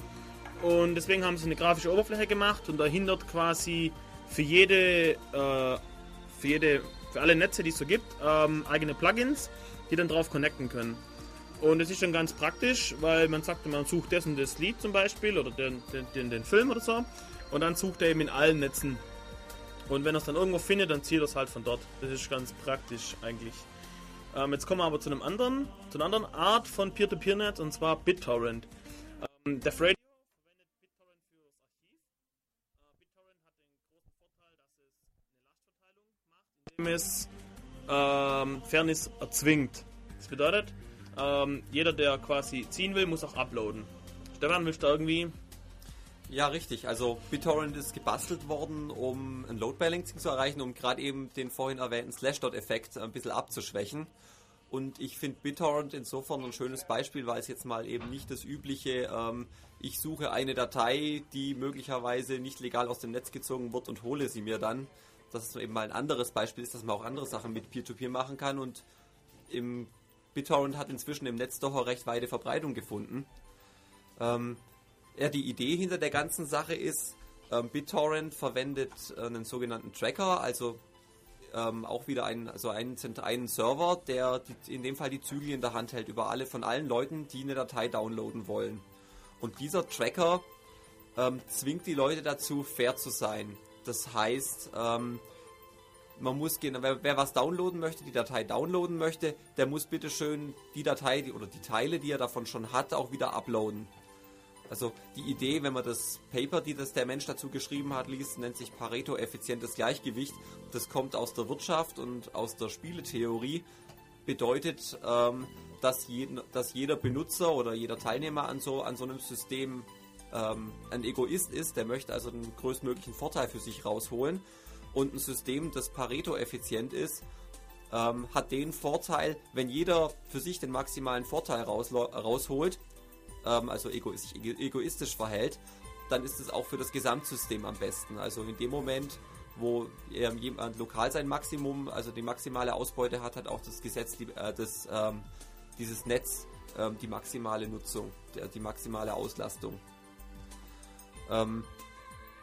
Und deswegen haben sie eine grafische Oberfläche gemacht und dahinter quasi für jede, äh, für jede, für alle Netze, die es so gibt, ähm, eigene Plugins, die dann drauf connecten können. Und es ist dann ganz praktisch, weil man sagt, man sucht das und das Lied zum Beispiel oder den, den, den Film oder so. Und dann sucht er eben in allen Netzen. Und wenn er es dann irgendwo findet, dann zieht er es halt von dort. Das ist ganz praktisch eigentlich. Ähm, jetzt kommen wir aber zu einem anderen, zu einer anderen Art von Peer-to-Peer-Netz und zwar BitTorrent. Ähm. Äh, macht, indem es ähm, Fairness erzwingt. Das bedeutet, ähm, jeder, der quasi ziehen will, muss auch uploaden. Stefan, willst du irgendwie ja, richtig. Also BitTorrent ist gebastelt worden, um ein Load Balancing zu erreichen, um gerade eben den vorhin erwähnten Slashdot-Effekt ein bisschen abzuschwächen. Und ich finde BitTorrent insofern ein schönes Beispiel, weil es jetzt mal eben nicht das übliche, ähm, ich suche eine Datei, die möglicherweise nicht legal aus dem Netz gezogen wird und hole sie mir dann. Dass es eben mal ein anderes Beispiel ist, dass man auch andere Sachen mit Peer-to-Peer -Peer machen kann und im BitTorrent hat inzwischen im Netz doch eine recht weite Verbreitung gefunden. Ähm, ja, die Idee hinter der ganzen Sache ist, ähm, BitTorrent verwendet äh, einen sogenannten Tracker, also ähm, auch wieder einen, also einen, einen Server, der die, in dem Fall die Zügel in der Hand hält über alle von allen Leuten, die eine Datei downloaden wollen. Und dieser Tracker ähm, zwingt die Leute dazu, fair zu sein. Das heißt, ähm, man muss gehen, wer, wer, was downloaden möchte, die Datei downloaden möchte, der muss bitte schön die Datei die, oder die Teile, die er davon schon hat, auch wieder uploaden. Also die Idee, wenn man das Paper, die das der Mensch dazu geschrieben hat, liest, nennt sich Pareto effizientes Gleichgewicht. Das kommt aus der Wirtschaft und aus der Spieletheorie. Bedeutet, ähm, dass, jeden, dass jeder Benutzer oder jeder Teilnehmer an so, an so einem System ähm, ein Egoist ist. Der möchte also den größtmöglichen Vorteil für sich rausholen. Und ein System, das Pareto effizient ist, ähm, hat den Vorteil, wenn jeder für sich den maximalen Vorteil raus, rausholt, ähm, also egoistisch, egoistisch verhält, dann ist es auch für das Gesamtsystem am besten. Also in dem Moment, wo ähm, jemand lokal sein Maximum, also die maximale Ausbeute hat, hat auch das Gesetz, äh, das, ähm, dieses Netz ähm, die maximale Nutzung, die, die maximale Auslastung. Ähm,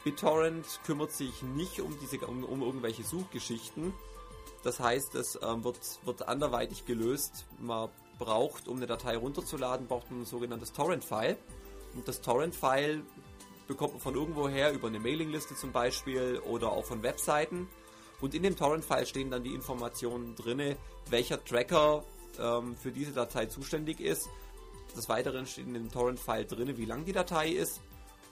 BitTorrent kümmert sich nicht um, diese, um, um irgendwelche Suchgeschichten. Das heißt, es ähm, wird, wird anderweitig gelöst. Man braucht, um eine Datei runterzuladen, braucht man ein sogenanntes Torrent-File. Und das Torrent-File bekommt man von irgendwoher über eine Mailingliste zum Beispiel oder auch von Webseiten. Und in dem Torrent-File stehen dann die Informationen drin, welcher Tracker ähm, für diese Datei zuständig ist. des Weiteren steht in dem Torrent-File drin, wie lang die Datei ist.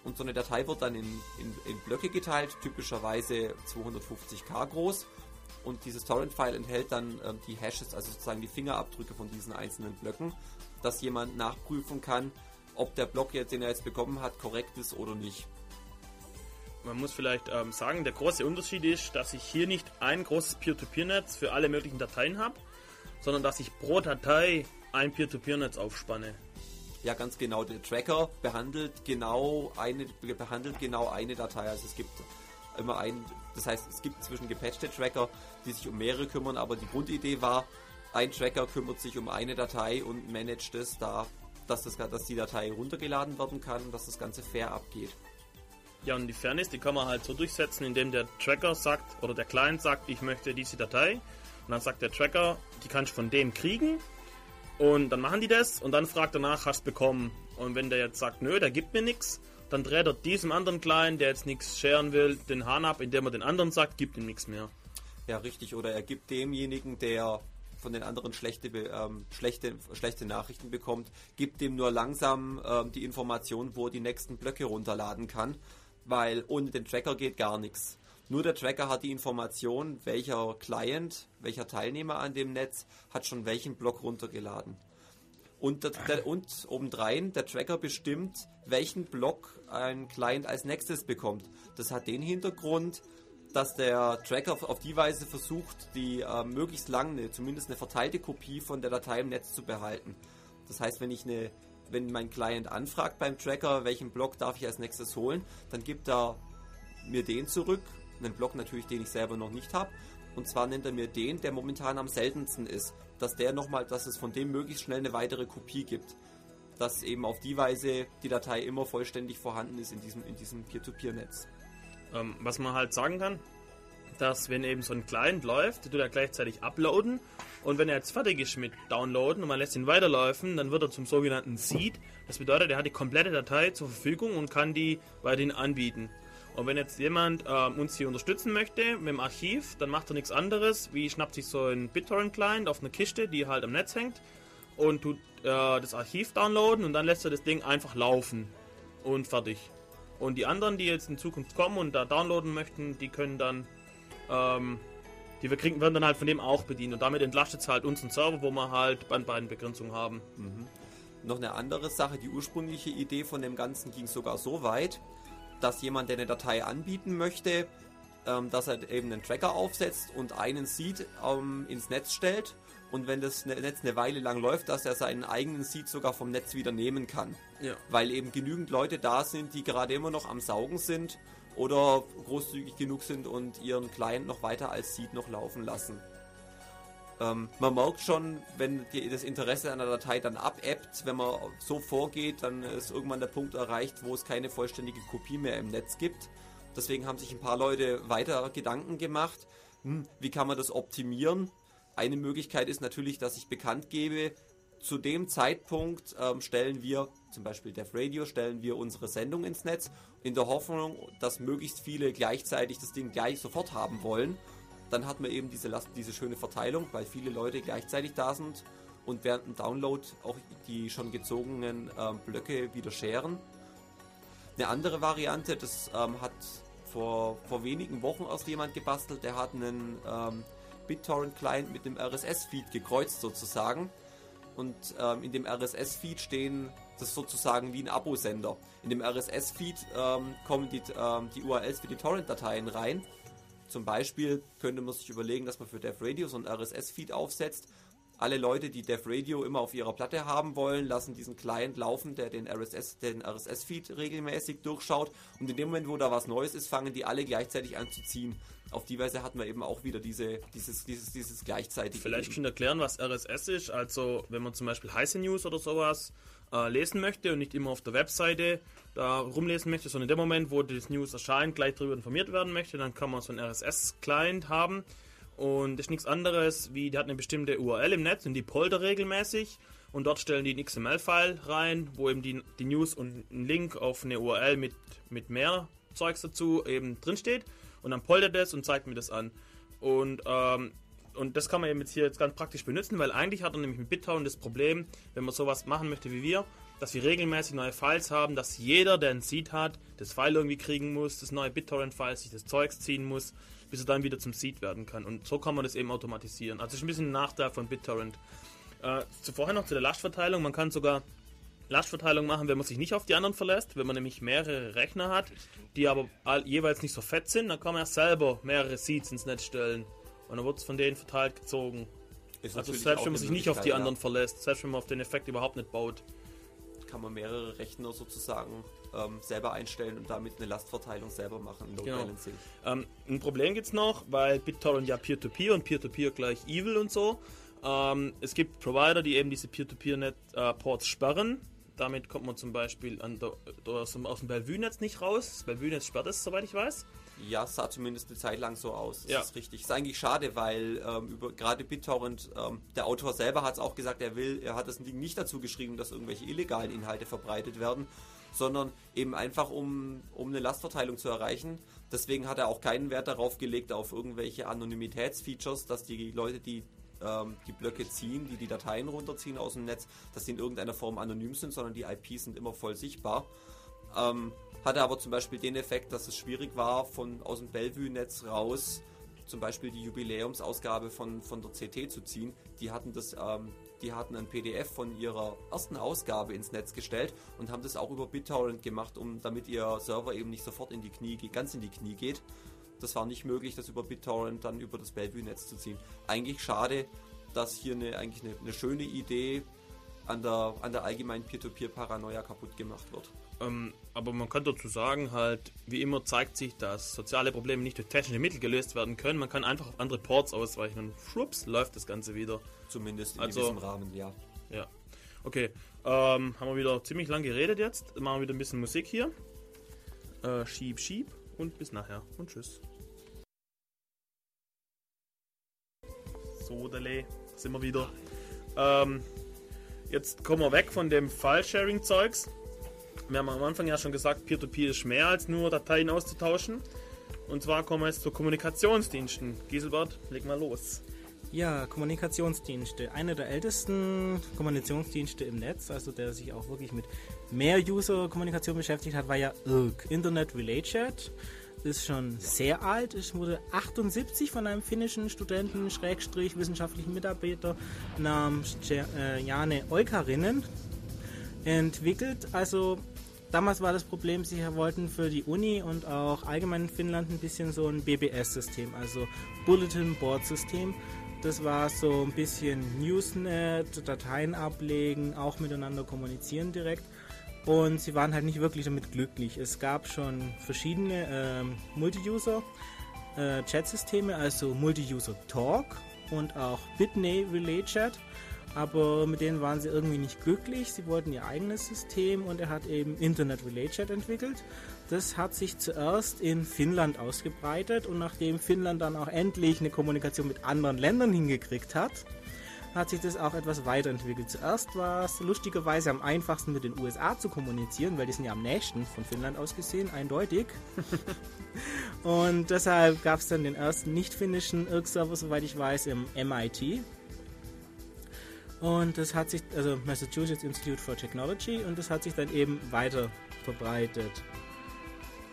Und so eine Datei wird dann in, in, in Blöcke geteilt, typischerweise 250k groß. Und dieses Torrent-File enthält dann ähm, die Hashes, also sozusagen die Fingerabdrücke von diesen einzelnen Blöcken, dass jemand nachprüfen kann, ob der Block, jetzt, den er jetzt bekommen hat, korrekt ist oder nicht. Man muss vielleicht ähm, sagen, der große Unterschied ist, dass ich hier nicht ein großes Peer-to-Peer-Netz für alle möglichen Dateien habe, sondern dass ich pro Datei ein Peer-to-Peer-Netz aufspanne. Ja, ganz genau. Der Tracker behandelt genau eine behandelt genau eine Datei. Also es gibt immer ein, das heißt, es gibt zwischen gepatchte Tracker, die sich um mehrere kümmern, aber die Grundidee war, ein Tracker kümmert sich um eine Datei und managt es da, dass, das, dass die Datei runtergeladen werden kann und dass das Ganze fair abgeht. Ja, und die Fairness, die kann man halt so durchsetzen, indem der Tracker sagt, oder der Client sagt, ich möchte diese Datei. Und dann sagt der Tracker, die kannst du von dem kriegen. Und dann machen die das und dann fragt er nach, hast du bekommen. Und wenn der jetzt sagt, nö, der gibt mir nichts, dann dreht er diesem anderen Client, der jetzt nichts scheren will, den Hahn ab, indem er den anderen sagt, gibt ihm nichts mehr. Ja, richtig. Oder er gibt demjenigen, der von den anderen schlechte, ähm, schlechte, schlechte Nachrichten bekommt, gibt dem nur langsam ähm, die Information, wo er die nächsten Blöcke runterladen kann, weil ohne den Tracker geht gar nichts. Nur der Tracker hat die Information, welcher Client, welcher Teilnehmer an dem Netz hat schon welchen Block runtergeladen. Und, der, der, und obendrein, der Tracker bestimmt, welchen Block ein Client als nächstes bekommt. Das hat den Hintergrund, dass der Tracker auf die Weise versucht, die äh, möglichst lange, zumindest eine verteilte Kopie von der Datei im Netz zu behalten. Das heißt, wenn ich eine, wenn mein Client anfragt beim Tracker, welchen Block darf ich als nächstes holen, dann gibt er mir den zurück, einen Block natürlich, den ich selber noch nicht habe. Und zwar nennt er mir den, der momentan am seltensten ist, dass der nochmal, dass es von dem möglichst schnell eine weitere Kopie gibt. Dass eben auf die Weise die Datei immer vollständig vorhanden ist in diesem, in diesem Peer-to-Peer-Netz. Ähm, was man halt sagen kann, dass wenn eben so ein Client läuft, tut er gleichzeitig uploaden und wenn er jetzt fertig ist mit Downloaden und man lässt ihn weiterlaufen, dann wird er zum sogenannten Seed. Das bedeutet, er hat die komplette Datei zur Verfügung und kann die weiterhin anbieten. Und wenn jetzt jemand äh, uns hier unterstützen möchte mit dem Archiv, dann macht er nichts anderes, wie schnappt sich so ein BitTorrent-Client auf eine Kiste, die halt am Netz hängt und tut äh, das Archiv downloaden und dann lässt er das Ding einfach laufen und fertig. Und die anderen, die jetzt in Zukunft kommen und da downloaden möchten, die können dann, ähm, die wir kriegen, werden dann halt von dem auch bedient. Und damit entlastet es halt unseren Server, wo wir halt Bandbreitenbegrenzung haben. Mhm. Noch eine andere Sache, die ursprüngliche Idee von dem Ganzen ging sogar so weit, dass jemand, der eine Datei anbieten möchte, ähm, dass er eben einen Tracker aufsetzt und einen Seed ähm, ins Netz stellt und wenn das ne-, Netz eine Weile lang läuft, dass er seinen eigenen Seed sogar vom Netz wieder nehmen kann. Ja. Weil eben genügend Leute da sind, die gerade immer noch am Saugen sind oder großzügig genug sind und ihren Client noch weiter als Seed noch laufen lassen. Ähm, man merkt schon, wenn die, das Interesse an der Datei dann abebbt, wenn man so vorgeht, dann ist irgendwann der Punkt erreicht, wo es keine vollständige Kopie mehr im Netz gibt. Deswegen haben sich ein paar Leute weiter Gedanken gemacht, hm, wie kann man das optimieren. Eine Möglichkeit ist natürlich, dass ich bekannt gebe, zu dem Zeitpunkt ähm, stellen wir, zum Beispiel Def Radio, stellen wir unsere Sendung ins Netz, in der Hoffnung, dass möglichst viele gleichzeitig das Ding gleich sofort haben wollen. Dann hat man eben diese, diese schöne Verteilung, weil viele Leute gleichzeitig da sind und während dem Download auch die schon gezogenen ähm, Blöcke wieder scheren. Eine andere Variante, das ähm, hat vor, vor wenigen Wochen erst jemand gebastelt, der hat einen ähm, BitTorrent-Client mit dem RSS-Feed gekreuzt sozusagen. Und ähm, in dem RSS-Feed stehen, das ist sozusagen wie ein Abosender. In dem RSS-Feed ähm, kommen die, ähm, die URLs für die Torrent-Dateien rein. Zum Beispiel könnte man sich überlegen, dass man für Dev Radio so ein RSS-Feed aufsetzt. Alle Leute, die Dev Radio immer auf ihrer Platte haben wollen, lassen diesen Client laufen, der den RSS, den RSS-Feed regelmäßig durchschaut. Und in dem Moment, wo da was Neues ist, fangen die alle gleichzeitig an zu ziehen auf die Weise hat man eben auch wieder diese, dieses, dieses, dieses gleichzeitige. Vielleicht schon erklären, was RSS ist. Also, wenn man zum Beispiel heiße News oder sowas äh, lesen möchte und nicht immer auf der Webseite da rumlesen möchte, sondern in dem Moment, wo das News erscheint, gleich darüber informiert werden möchte, dann kann man so einen RSS-Client haben. Und das ist nichts anderes, wie die hat eine bestimmte URL im Netz und die polter regelmäßig. Und dort stellen die einen XML-File rein, wo eben die, die News und ein Link auf eine URL mit, mit mehr Zeugs dazu eben drinsteht und dann poltert es und zeigt mir das an. Und ähm, und das kann man eben jetzt hier jetzt ganz praktisch benutzen, weil eigentlich hat er nämlich mit BitTorrent das Problem, wenn man sowas machen möchte wie wir, dass wir regelmäßig neue Files haben, dass jeder, der ein Seed hat, das File irgendwie kriegen muss, das neue BitTorrent-File, sich das Zeugs ziehen muss, bis er dann wieder zum Seed werden kann. Und so kann man das eben automatisieren. Also ist ein bisschen ein Nachteil von BitTorrent. Äh, vorher noch zu der Lastverteilung. Man kann sogar Lastverteilung machen, wenn man sich nicht auf die anderen verlässt. Wenn man nämlich mehrere Rechner hat, die aber jeweils nicht so fett sind, dann kann man ja selber mehrere Seeds ins Netz stellen. Und dann wird es von denen verteilt gezogen. Ist Also selbst wenn man sich nicht auf die anderen verlässt, selbst wenn man auf den Effekt überhaupt nicht baut. ja. kann man mehrere Rechner sozusagen ähm, selber einstellen und damit eine Lastverteilung selber machen. Load Genau. Balancing. Ähm, ein Problem gibt es noch, weil BitTorrent ja Peer-to-Peer und Peer-to-Peer gleich Evil und so. Ähm, es gibt Provider, die eben diese Peer-to-Peer-Net-Ports sperren. Damit kommt man zum Beispiel an der, aus dem, aus dem Bellevue-Netz nicht raus. Das Bellevue-Netz sperrt es, soweit ich weiß. Ja, es sah zumindest eine Zeit lang so aus. Das Ja. ist richtig. Ist eigentlich schade, weil ähm, über gerade BitTorrent, ähm, der Autor selber hat es auch gesagt, er will, er hat das Ding nicht dazu geschrieben, dass irgendwelche illegalen Inhalte verbreitet werden, sondern eben einfach um, um eine Lastverteilung zu erreichen. Deswegen hat er auch keinen Wert darauf gelegt, auf irgendwelche Anonymitätsfeatures, dass die Leute, die ähm, die Blöcke ziehen, die die Dateien runterziehen aus dem Netz, dass die in irgendeiner Form anonym sind, sondern die IPs sind immer voll sichtbar. Ähm, hatte aber zum Beispiel den Effekt, dass es schwierig war, von aus dem Bellevue-Netz raus zum Beispiel die Jubiläumsausgabe von, von der CT zu ziehen. Die hatten das, ähm, die hatten ein PDF von ihrer ersten Ausgabe ins Netz gestellt und haben das auch über BitTorrent gemacht, um damit ihr Server eben nicht sofort in die Knie geht, ganz in die Knie geht. Das war nicht möglich, das über BitTorrent dann über das Bellevue-Netz zu ziehen. Eigentlich schade, dass hier eine, eigentlich eine, eine schöne Idee an der, an der allgemeinen Peer-to-Peer-Paranoia kaputt gemacht wird. Ähm, aber man kann dazu sagen, halt, wie immer zeigt sich, dass soziale Probleme nicht durch technische Mittel gelöst werden können. Man kann einfach auf andere Ports ausweichen und schwupps, läuft das Ganze wieder. Zumindest in Also- gewissem Rahmen, ja. Ja. Okay, ähm, haben wir wieder ziemlich lang geredet jetzt. Machen wir wieder ein bisschen Musik hier. Äh, schieb, schieb und bis nachher und tschüss. So, Dele, sind wir wieder. Ähm, jetzt kommen wir weg von dem File-Sharing-Zeugs. Wir haben am Anfang ja schon gesagt, Peer-to-Peer ist mehr als nur Dateien auszutauschen. Und zwar kommen wir jetzt zu Kommunikationsdiensten. Giselbert, leg mal los. Ja, Kommunikationsdienste. Einer der ältesten Kommunikationsdienste im Netz, also der sich auch wirklich mit Mehr-User-Kommunikation beschäftigt hat, war ja IRC, Internet Relay Chat. Ist schon sehr alt. Es wurde 78 von einem finnischen Studenten, Schrägstrich, wissenschaftlichen Mitarbeiter namens Jane Oikarinen entwickelt. Also damals war das Problem, sie wollten für die Uni und auch allgemein in Finnland ein bisschen so ein BBS-System, also Bulletin Board System. Das war so ein bisschen Newsnet, Dateien ablegen, auch miteinander kommunizieren direkt. Und sie waren halt nicht wirklich damit glücklich. Es gab schon verschiedene ähm, Multi-User äh, also Multi-User Talk und auch Bitney Relay Chat. Aber mit denen waren sie irgendwie nicht glücklich. Sie wollten ihr eigenes System und er hat eben Internet Relay Chat entwickelt. Das hat sich zuerst in Finnland ausgebreitet und nachdem Finnland dann auch endlich eine Kommunikation mit anderen Ländern hingekriegt hat, hat sich das auch etwas weiterentwickelt. Zuerst war es lustigerweise am einfachsten mit den USA zu kommunizieren, weil die sind ja am nächsten von Finnland aus gesehen, eindeutig. Und deshalb gab es dann den ersten nicht-finnischen IRC-Server, soweit ich weiß, im MIT. Und das hat sich, also Massachusetts Institute for Technology, und das hat sich dann eben weiter verbreitet.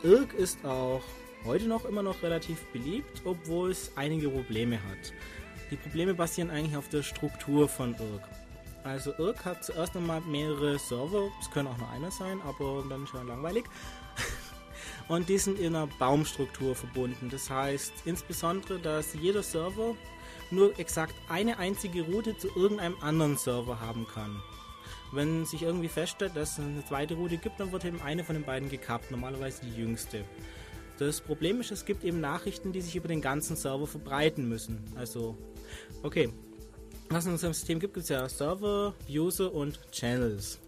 IRC ist auch heute noch immer noch relativ beliebt, obwohl es einige Probleme hat. Die Probleme basieren eigentlich auf der Struktur von IRC. Also IRC hat zuerst einmal mehrere Server, es können auch nur einer sein, aber dann schon langweilig. Und die sind in einer Baumstruktur verbunden. Das heißt insbesondere, dass jeder Server nur exakt eine einzige Route zu irgendeinem anderen Server haben kann. Wenn sich irgendwie feststellt, dass es eine zweite Route gibt, dann wird eben eine von den beiden gekappt, normalerweise die jüngste. Das Problem ist, es gibt eben Nachrichten, die sich über den ganzen Server verbreiten müssen. Also, okay, was in unserem System gibt, gibt es ja Server, User und Channels.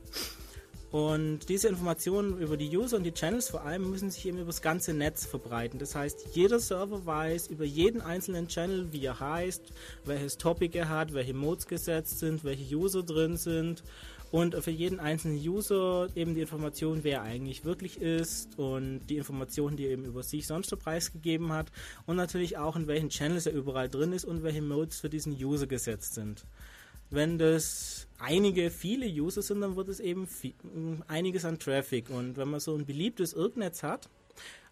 Und diese Informationen über die User und die Channels vor allem müssen sich eben über das ganze Netz verbreiten. Das heißt, jeder Server weiß über jeden einzelnen Channel, wie er heißt, welches Topic er hat, welche Modes gesetzt sind, welche User drin sind und für jeden einzelnen User eben die Information, wer eigentlich wirklich ist und die Informationen, die er eben über sich sonst so preisgegeben hat und natürlich auch in welchen Channels er überall drin ist und welche Modes für diesen User gesetzt sind. Wenn das einige, viele User sind, dann wird es eben viel, einiges an Traffic. Und wenn man so ein beliebtes Irrnetz hat,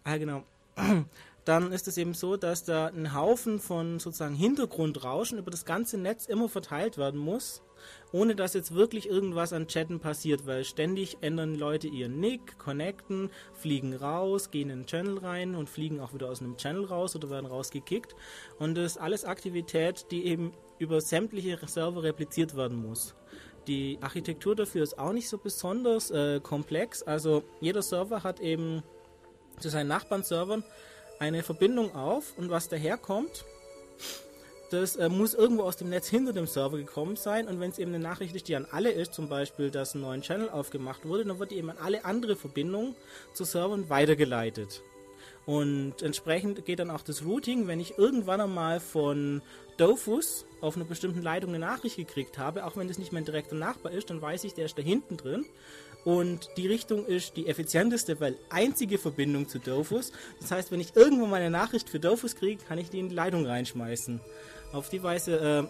ah genau, dann ist es eben so, dass da ein Haufen von sozusagen Hintergrundrauschen über das ganze Netz immer verteilt werden muss, ohne dass jetzt wirklich irgendwas an Chatten passiert, weil ständig ändern Leute ihren Nick, connecten, fliegen raus, gehen in den Channel rein und fliegen auch wieder aus einem Channel raus oder werden rausgekickt. Und das ist alles Aktivität, die eben über sämtliche Server repliziert werden muss. Die Architektur dafür ist auch nicht so besonders äh, komplex. Also jeder Server hat eben zu seinen Nachbarn-Servern eine Verbindung auf und was daherkommt, das äh, muss irgendwo aus dem Netz hinter dem Server gekommen sein und wenn es eben eine Nachricht ist, die an alle ist, zum Beispiel, dass ein neuer Channel aufgemacht wurde, dann wird die eben an alle andere Verbindungen zu Servern weitergeleitet. Und entsprechend geht dann auch das Routing, wenn ich irgendwann einmal von Dofus auf einer bestimmten Leitung eine Nachricht gekriegt habe, auch wenn das nicht mein direkter Nachbar ist, dann weiß ich, der ist da hinten drin. Und die Richtung ist die effizienteste, weil einzige Verbindung zu Dofus. Das heißt, wenn ich irgendwo mal eine Nachricht für Dofus kriege, kann ich die in die Leitung reinschmeißen. Auf die Weise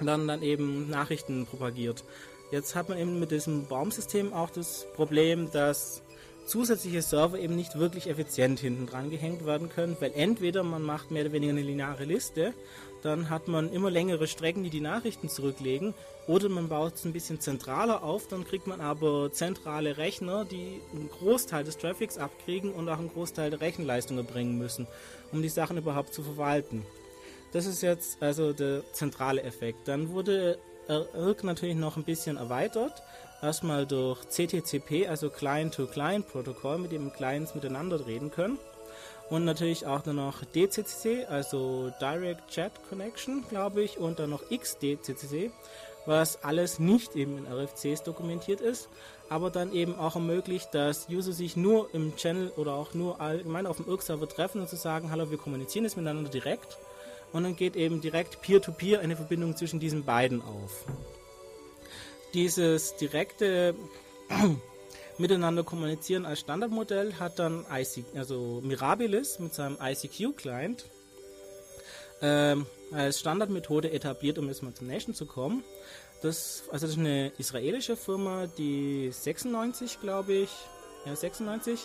äh, dann, dann eben Nachrichten propagiert. Jetzt hat man eben mit diesem Baumsystem auch das Problem, dass zusätzliche Server eben nicht wirklich effizient hinten dran gehängt werden können, weil entweder man macht mehr oder weniger eine lineare Liste, dann hat man immer längere Strecken, die die Nachrichten zurücklegen, oder man baut es ein bisschen zentraler auf, dann kriegt man aber zentrale Rechner, die einen Großteil des Traffics abkriegen und auch einen Großteil der Rechenleistung erbringen müssen, um die Sachen überhaupt zu verwalten. Das ist jetzt also der zentrale Effekt. Dann wurde IRC natürlich noch ein bisschen erweitert erstmal durch CTCP, also Client-to-Client-Protokoll, mit dem Clients miteinander reden können. Und natürlich auch dann noch DCCC, also Direct Chat Connection, glaube ich, und dann noch XDCCC, was alles nicht eben in RFCs dokumentiert ist, aber dann eben auch ermöglicht, dass User sich nur im Channel oder auch nur allgemein auf dem IRC-Server treffen und zu sagen, hallo, wir kommunizieren jetzt miteinander direkt. Und dann geht eben direkt Peer-to-Peer -Peer eine Verbindung zwischen diesen beiden auf dieses direkte Miteinander kommunizieren als Standardmodell hat dann IC, also Mirabilis mit seinem ICQ-Client ähm, als Standardmethode etabliert, um jetzt mal zum nächsten zu kommen. Das, also das ist eine israelische Firma, die 96, glaube ich, ja 96,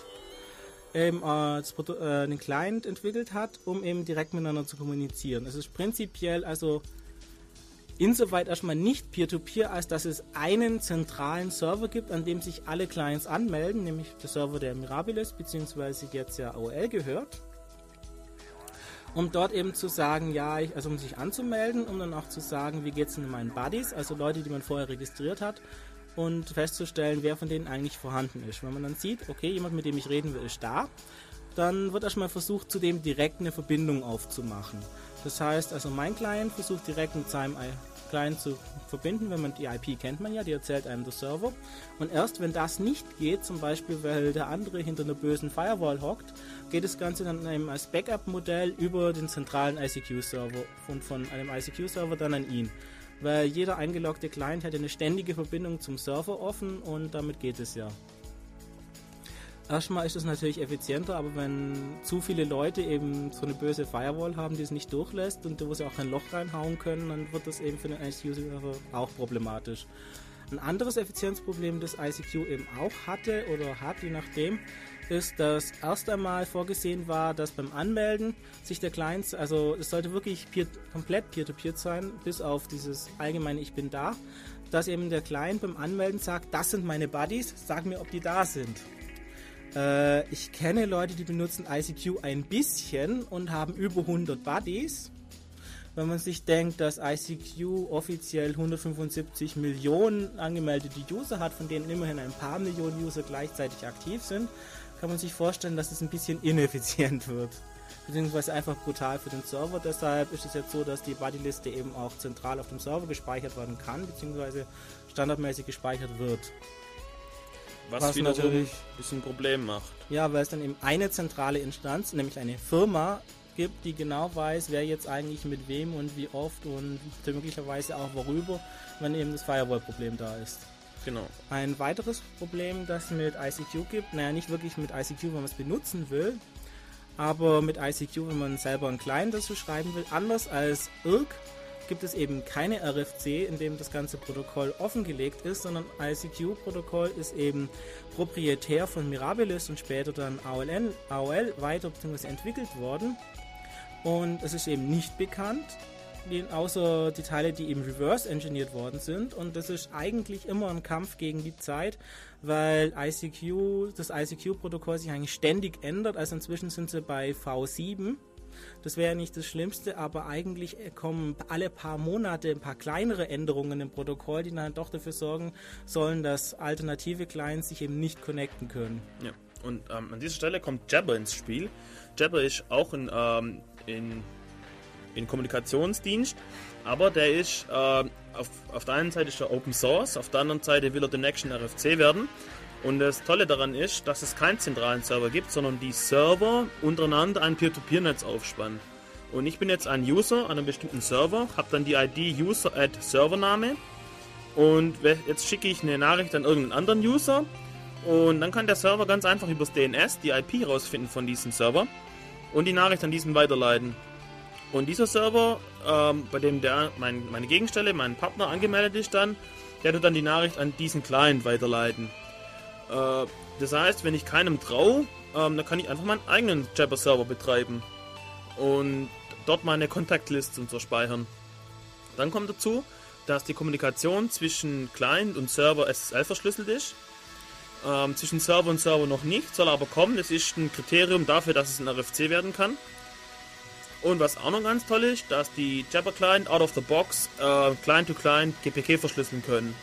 eben äh, äh, den Client entwickelt hat, um eben direkt miteinander zu kommunizieren. Es ist prinzipiell also insoweit erstmal nicht Peer-to-Peer, -Peer, als dass es einen zentralen Server gibt, an dem sich alle Clients anmelden, nämlich der Server der Mirabilis, beziehungsweise jetzt ja AOL gehört. Um dort eben zu sagen, ja, ich, also um sich anzumelden, um dann auch zu sagen, wie geht es in meinen Buddies, also Leute, die man vorher registriert hat, und festzustellen, wer von denen eigentlich vorhanden ist. Wenn man dann sieht, okay, jemand, mit dem ich reden will, ist da, dann wird erstmal versucht, zu dem direkt eine Verbindung aufzumachen. Das heißt, also mein Client versucht direkt mit seinem Client zu verbinden, wenn man die IP kennt man ja, die erzählt einem der Server. Und erst wenn das nicht geht, zum Beispiel weil der andere hinter einer bösen Firewall hockt, geht das Ganze dann eben als Backup-Modell über den zentralen ICQ-Server und von einem ICQ-Server dann an ihn. Weil jeder eingeloggte Client hätte eine ständige Verbindung zum Server offen und damit geht es ja. Erstmal ist es natürlich effizienter, aber wenn zu viele Leute eben so eine böse Firewall haben, die es nicht durchlässt und wo sie auch kein Loch reinhauen können, dann wird das eben für den ICQ auch problematisch. Ein anderes Effizienzproblem, das ICQ eben auch hatte oder hat, je nachdem, ist, dass erst einmal vorgesehen war, dass beim Anmelden sich der Client, also es sollte wirklich peer, komplett peer-to-peer -peer sein, bis auf dieses allgemeine Ich bin da, dass eben der Client beim Anmelden sagt, das sind meine Buddies, sag mir, ob die da sind. Äh, ich kenne Leute, die benutzen ICQ ein bisschen und haben über 100 Buddies. Wenn man sich denkt, dass ICQ offiziell 175 Millionen angemeldete User hat, von denen immerhin ein paar Millionen User gleichzeitig aktiv sind, kann man sich vorstellen, dass es ein bisschen ineffizient wird. Beziehungsweise einfach brutal für den Server. Deshalb ist es jetzt so, dass die Buddy-Liste eben auch zentral auf dem Server gespeichert werden kann, beziehungsweise standardmäßig gespeichert wird. Was, Was wiederum natürlich- ein bisschen Problem macht. Ja, weil es dann eben eine zentrale Instanz, nämlich eine Firma gibt, die genau weiß, wer jetzt eigentlich mit wem und wie oft und möglicherweise auch worüber, wenn eben das Firewall-Problem da ist. Genau. Ein weiteres Problem, das mit ICQ gibt, naja, nicht wirklich mit ICQ, wenn man es benutzen will, aber mit ICQ, wenn man selber einen Client dazu schreiben will, anders als IRC, gibt es eben keine RFC, in dem das ganze Protokoll offengelegt ist, sondern ICQ-Protokoll ist eben proprietär von Mirabilis und später dann AOL, AOL weiter bzw. entwickelt worden. Und es ist eben nicht bekannt, außer die Teile, die eben reverse engineert worden sind. Und das ist eigentlich immer ein Kampf gegen die Zeit, weil ICQ, das ICQ-Protokoll sich eigentlich ständig ändert. Also inzwischen sind sie bei V7. Das wäre nicht das Schlimmste, aber eigentlich kommen alle paar Monate ein paar kleinere Änderungen im Protokoll, die dann doch dafür sorgen sollen, dass alternative Clients sich eben nicht connecten können. Ja. Und ähm, an dieser Stelle kommt Jabber ins Spiel. Jabber ist auch ein, ähm, in, in Kommunikationsdienst, aber der ist äh, auf, auf der einen Seite ist er Open Source, auf der anderen Seite will er demnächst ein RFC werden. Und das Tolle daran ist, dass es keinen zentralen Server gibt, sondern die Server untereinander ein Peer-to-Peer-Netz aufspannen. Und ich bin jetzt ein User an einem bestimmten Server, habe dann die ID User at Servername und jetzt schicke ich eine Nachricht an irgendeinen anderen User und dann kann der Server ganz einfach übers DNS die IP rausfinden von diesem Server und die Nachricht an diesen weiterleiten. Und dieser Server, ähm, bei dem der mein, meine Gegenstelle, mein Partner angemeldet ist dann, der tut dann die Nachricht an diesen Client weiterleiten. Äh, das heißt, wenn ich keinem traue, ähm, dann kann ich einfach meinen eigenen Jabber-Server betreiben und dort meine Kontaktliste und so speichern. Dann kommt dazu, dass die Kommunikation zwischen Client und Server SSL verschlüsselt ist. Ähm, zwischen Server und Server noch nicht, soll aber kommen. Das ist ein Kriterium dafür, dass es ein RFC werden kann. Und was auch noch ganz toll ist, dass die Jabber Client out of the box äh, Client-to-Client GPK verschlüsseln können.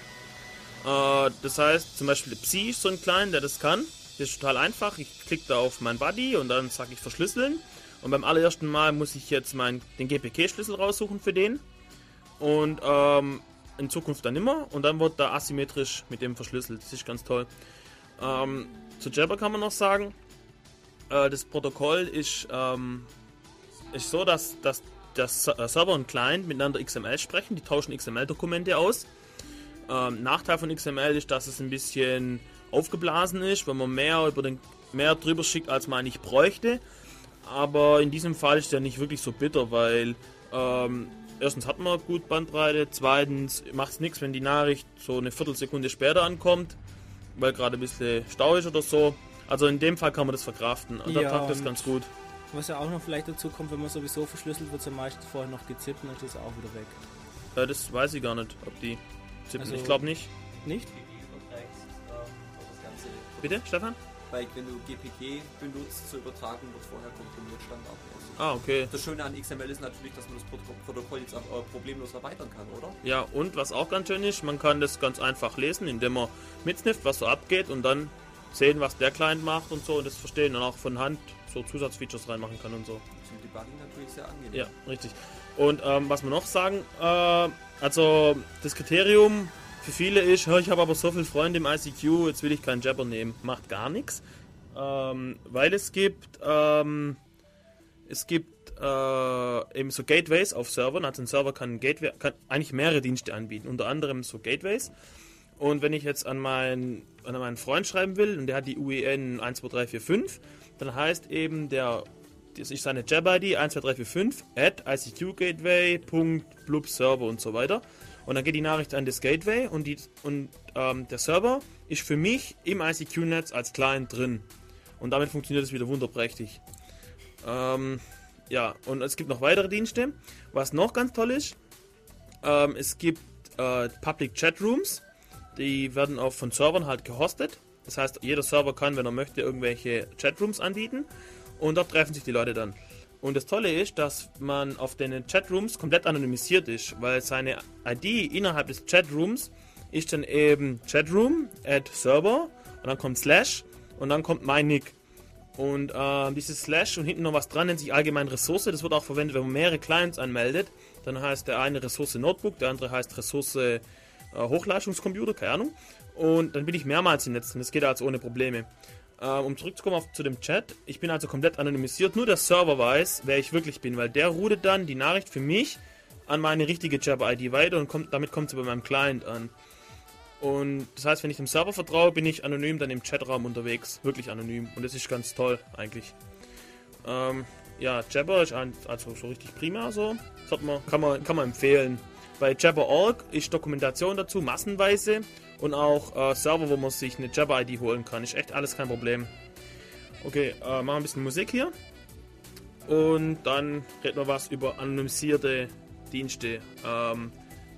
Äh, das heißt, zum Beispiel Psi ist so ein Client, der das kann. Das ist total einfach. Ich klicke da auf mein Buddy und dann sage ich verschlüsseln. Und beim allerersten Mal muss ich jetzt mein, den GPK-Schlüssel raussuchen für den. Und ähm, in Zukunft dann immer. Und dann wird da asymmetrisch mit dem verschlüsselt. Das ist ganz toll. Ähm, zu Jabber kann man noch sagen, äh, das Protokoll ist, ähm, ist so, dass, dass das Ser- äh, Server und Client miteinander XML sprechen. Die tauschen XML-Dokumente aus. Ähm, Nachteil von XML ist, dass es ein bisschen aufgeblasen ist, wenn man mehr über den mehr drüber schickt, als man eigentlich bräuchte. Aber in diesem Fall ist der nicht wirklich so bitter, weil ähm, erstens hat man gut Bandbreite, zweitens macht es nichts, wenn die Nachricht so eine Viertelsekunde später ankommt, weil gerade ein bisschen Stau ist oder so. Also in dem Fall kann man das verkraften. Und da Ja, tagt das ganz gut. Was ja auch noch vielleicht dazu kommt, wenn man sowieso verschlüsselt wird, ja meistens vorher noch gezippt und dann ist es auch wieder weg. Äh, das weiß ich gar nicht, ob die zippen. Also- ich glaube nicht. Nicht? Bitte, Stefan? Weil wenn du GPG benutzt zur Übertragung, wird vorher komprimiert standardmäßig. Ah, okay. Das Schöne an XML ist natürlich, dass man das Proto- Protokoll jetzt auch, äh, problemlos erweitern kann, oder? Ja, und was auch ganz schön ist, man kann das ganz einfach lesen, indem man mitsnifft, was so abgeht und dann sehen, was der Client macht und so und das verstehen und auch von Hand so Zusatzfeatures reinmachen kann und so. Zum Debugging natürlich sehr angenehm. Ja, richtig. Und ähm, was wir noch sagen, äh, also das Kriterium für viele ist, "Hör, ich habe aber so viele Freunde im ICQ, jetzt will ich keinen Jabber nehmen. Macht gar nichts, ähm, weil es gibt, ähm, es gibt äh, eben so Gateways auf Servern. Also ein Server kann, Gateway, kann eigentlich mehrere Dienste anbieten, unter anderem so Gateways. Und wenn ich jetzt an meinen, an meinen Freund schreiben will und der hat die UEN 12345, dann heißt eben der, das ist seine Jab-ID 12345 at icqgateway.blub Server und so weiter. Und dann geht die Nachricht an das Gateway und, die, und ähm, der Server ist für mich im ICQ-Netz als Client drin. Und damit funktioniert es wieder wunderprächtig. Ähm, ja, und es gibt noch weitere Dienste. Was noch ganz toll ist, ähm, es gibt äh, Public Chat Rooms, die werden auch von Servern halt gehostet. Das heißt, jeder Server kann, wenn er möchte, irgendwelche Chatrooms anbieten und dort treffen sich die Leute dann. Und das Tolle ist, dass man auf den Chatrooms komplett anonymisiert ist, weil seine ID innerhalb des Chatrooms ist dann eben Chatroom at Server und dann kommt Slash und dann kommt mein Nick. Und äh, dieses Slash und hinten noch was dran nennt sich allgemein Ressource. Das wird auch verwendet, wenn man mehrere Clients anmeldet. Dann heißt der eine Ressource Notebook, der andere heißt Ressource äh, Hochleistungscomputer, keine Ahnung. Und dann bin ich mehrmals im Netz und das geht also ohne Probleme. Ähm, um zurückzukommen auf, zu dem Chat, ich bin also komplett anonymisiert, nur der Server weiß, wer ich wirklich bin, weil der routet dann die Nachricht für mich an meine richtige Jabber-ID weiter und kommt, damit kommt sie bei meinem Client an. Und das heißt, wenn ich dem Server vertraue, bin ich anonym dann im Chatraum unterwegs. Wirklich anonym. Und das ist ganz toll, eigentlich. Ähm, ja, Jabber ist also so richtig prima so. Das man, kann, man, kann man empfehlen. Bei Jabber.org ist Dokumentation dazu, massenweise. Und auch äh, Server, wo man sich eine Jabber-ID holen kann. Ist echt alles kein Problem. Okay, äh, machen ein bisschen Musik hier. Und dann reden wir was über anonymisierte Dienste. Ähm,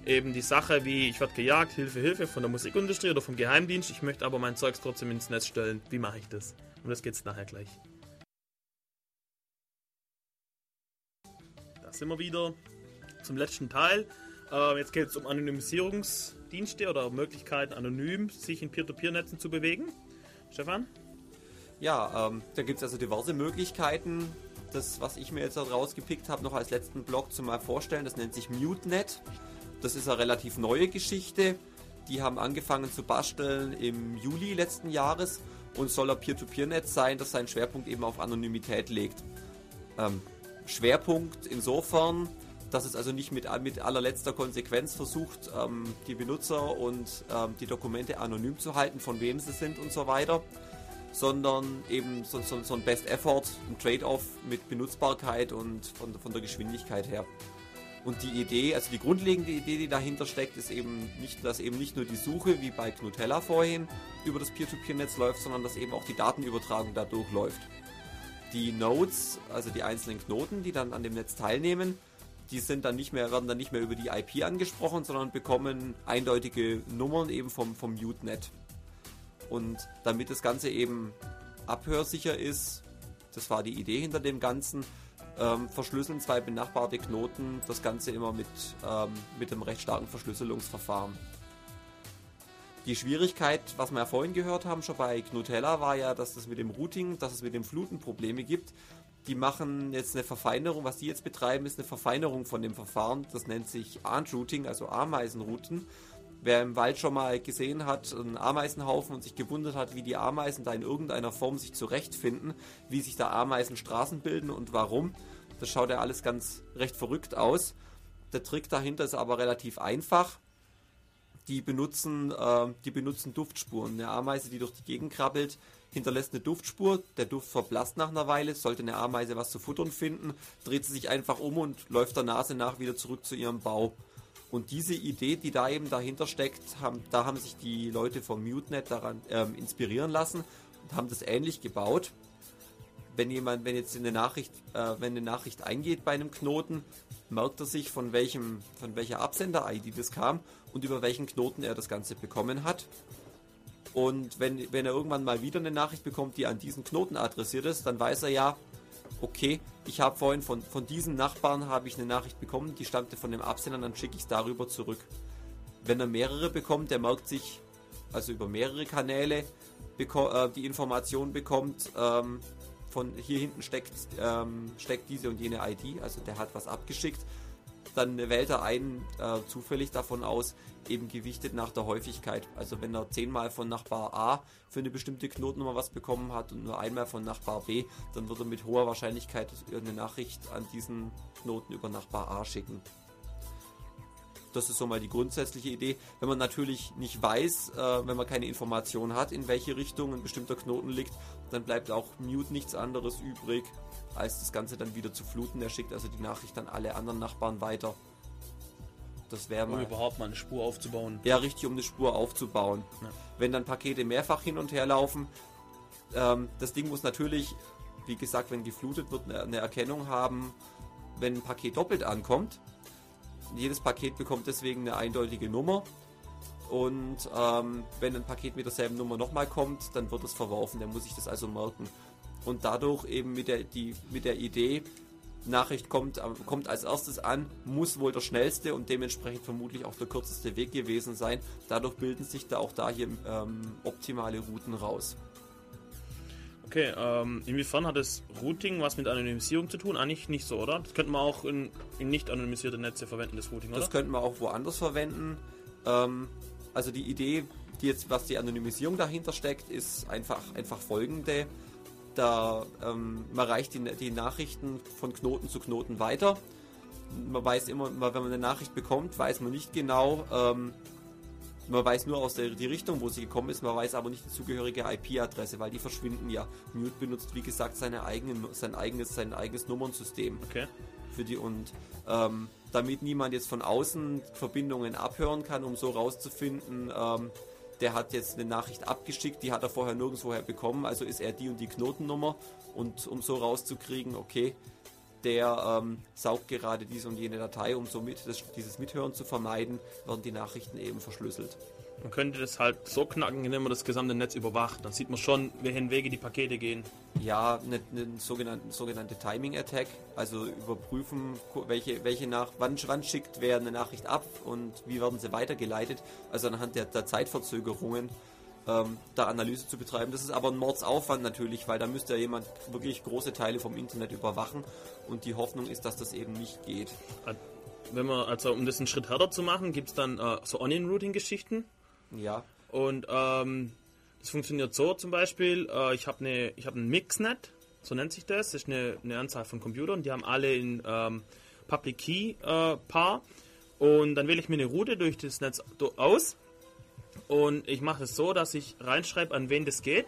eben die Sache wie, ich werde gejagt, Hilfe, Hilfe von der Musikindustrie oder vom Geheimdienst. Ich möchte aber mein Zeugs trotzdem ins Netz stellen. Wie mache ich das? Und das geht's nachher gleich. Da sind wir wieder zum letzten Teil. Äh, jetzt geht es um Anonymisierungsdienste oder Möglichkeiten, anonym sich in Peer-to-Peer-Netzen zu bewegen. Stefan? Ja, ähm, da gibt es also diverse Möglichkeiten. Das, was ich mir jetzt rausgepickt habe, noch als letzten Blog zum mal vorstellen, das nennt sich MuteNet. Das ist eine relativ neue Geschichte. Die haben angefangen zu basteln im Juli letzten Jahres und soll ein Peer-to-Peer-Netz sein, das seinen Schwerpunkt eben auf Anonymität legt. Ähm, Schwerpunkt insofern, dass es also nicht mit, mit allerletzter Konsequenz versucht, ähm, die Benutzer und ähm, die Dokumente anonym zu halten, von wem sie sind und so weiter, sondern eben so, so, so ein Best Effort, ein Trade-off mit Benutzbarkeit und von, von der Geschwindigkeit her. Und die Idee, also die grundlegende Idee, die dahinter steckt, ist eben nicht, dass eben nicht nur die Suche wie bei Knutella vorhin über das Peer-to-Peer-Netz läuft, sondern dass eben auch die Datenübertragung dadurch läuft. Die Nodes, also die einzelnen Knoten, die dann an dem Netz teilnehmen, die sind dann nicht mehr, werden dann nicht mehr über die IP angesprochen, sondern bekommen eindeutige Nummern eben vom, vom Mute-Net. Und damit das Ganze eben abhörsicher ist, das war die Idee hinter dem Ganzen, ähm, verschlüsseln zwei benachbarte Knoten das Ganze immer mit, ähm, mit einem recht starken Verschlüsselungsverfahren. Die Schwierigkeit, was wir ja vorhin gehört haben, schon bei Knutella, war ja, dass das mit dem Routing, dass es mit dem Fluten Probleme gibt. Die machen jetzt eine Verfeinerung, was die jetzt betreiben, ist eine Verfeinerung von dem Verfahren. Das nennt sich Ant Routing, also Ameisenrouten. Wer im Wald schon mal gesehen hat, einen Ameisenhaufen und sich gewundert hat, wie die Ameisen da in irgendeiner Form sich zurechtfinden, wie sich da Ameisenstraßen bilden und warum, das schaut ja alles ganz recht verrückt aus. Der Trick dahinter ist aber relativ einfach. Die benutzen, äh, die benutzen Duftspuren. Eine Ameise, die durch die Gegend krabbelt, hinterlässt eine Duftspur. Der Duft verblasst nach einer Weile. Sollte eine Ameise was zu futtern finden, dreht sie sich einfach um und läuft der Nase nach wieder zurück zu ihrem Bau. Und diese Idee, die da eben dahinter steckt, haben, da haben sich die Leute vom MuteNet daran ähm, inspirieren lassen und haben das ähnlich gebaut. Wenn jemand, wenn jetzt eine Nachricht, äh, wenn eine Nachricht eingeht bei einem Knoten, merkt er sich von welchem, von welcher Absender-ID das kam und über welchen Knoten er das Ganze bekommen hat. Und wenn, wenn er irgendwann mal wieder eine Nachricht bekommt, die an diesen Knoten adressiert ist, dann weiß er ja, okay, ich habe vorhin von, von diesem Nachbarn habe ich eine Nachricht bekommen, die stammte von dem Absender, dann schicke ich es darüber zurück. Wenn er mehrere bekommt, der merkt sich, also über mehrere Kanäle äh, die Information bekommt, ähm, von hier hinten steckt, ähm, steckt diese und jene ID, also der hat was abgeschickt, dann wählt er einen äh, zufällig davon aus, eben gewichtet nach der Häufigkeit. Also wenn er zehnmal von Nachbar A für eine bestimmte Knotennummer was bekommen hat und nur einmal von Nachbar B, dann wird er mit hoher Wahrscheinlichkeit eine Nachricht an diesen Knoten über Nachbar A schicken. Das ist so mal die grundsätzliche Idee. Wenn man natürlich nicht weiß, äh, wenn man keine Information hat, in welche Richtung ein bestimmter Knoten liegt, dann bleibt auch Mute nichts anderes übrig, als das Ganze dann wieder zu fluten. Er schickt also die Nachricht an alle anderen Nachbarn weiter. Das wäre mal. Um überhaupt mal eine Spur aufzubauen. Ja, richtig, um eine Spur aufzubauen. Ja. Wenn dann Pakete mehrfach hin und her laufen, ähm, das Ding muss natürlich, wie gesagt, wenn geflutet wird, eine Erkennung haben, wenn ein Paket doppelt ankommt. Jedes Paket bekommt deswegen eine eindeutige Nummer. Und ähm, wenn ein Paket mit derselben Nummer nochmal kommt, dann wird es verworfen. Der muss sich das also merken. Und dadurch eben mit der, die, mit der Idee, Nachricht kommt, äh, kommt als erstes an, muss wohl der schnellste und dementsprechend vermutlich auch der kürzeste Weg gewesen sein. Dadurch bilden sich da auch da hier ähm, optimale Routen raus. Okay, ähm, inwiefern hat das Routing was mit Anonymisierung zu tun? Eigentlich nicht so, oder? Das könnte man auch in, in nicht anonymisierte Netze verwenden, das Routing, oder? Das könnte man auch woanders verwenden. Ähm, also die Idee, die jetzt, was die Anonymisierung dahinter steckt, ist einfach, einfach folgende. Da ähm, man reicht die, die Nachrichten von Knoten zu Knoten weiter. Man weiß immer, wenn man eine Nachricht bekommt, weiß man nicht genau, ähm, man weiß nur aus der die Richtung, wo sie gekommen ist, man weiß aber nicht die zugehörige IP-Adresse, weil die verschwinden ja. Mute benutzt, wie gesagt, seine eigenen, sein eigenes, sein eigenes Nummernsystem. Okay. Für die und ähm, damit niemand jetzt von außen Verbindungen abhören kann, um so rauszufinden, ähm, der hat jetzt eine Nachricht abgeschickt, die hat er vorher nirgendwoher bekommen, also ist er die und die Knotennummer und um so rauszukriegen, okay, der ähm, saugt gerade diese und jene Datei, um somit das, dieses Mithören zu vermeiden, werden die Nachrichten eben verschlüsselt. Man könnte das halt so knacken, indem man das gesamte Netz überwacht. Dann sieht man schon, welchen Wege die Pakete gehen. Ja, eine, eine sogenannte, sogenannte Timing Attack, also überprüfen, welche, welche nach, wann, wann schickt wer eine Nachricht ab und wie werden sie weitergeleitet. Also anhand der, der Zeitverzögerungen ähm, da Analyse zu betreiben. Das ist aber ein Mordsaufwand natürlich, weil da müsste ja jemand wirklich große Teile vom Internet überwachen und die Hoffnung ist, dass das eben nicht geht. Wenn man, also um das einen Schritt härter zu machen, gibt es dann äh, so Onion-Routing-Geschichten. Ja. Und ähm, das funktioniert so zum Beispiel, äh, ich habe eine, hab ein Mixnet, so nennt sich das, das ist eine, eine Anzahl von Computern, die haben alle in ähm, Public Key äh, Paar und dann wähle ich mir eine Route durch das Netz aus und ich mache es so, dass ich reinschreibe, an wen das geht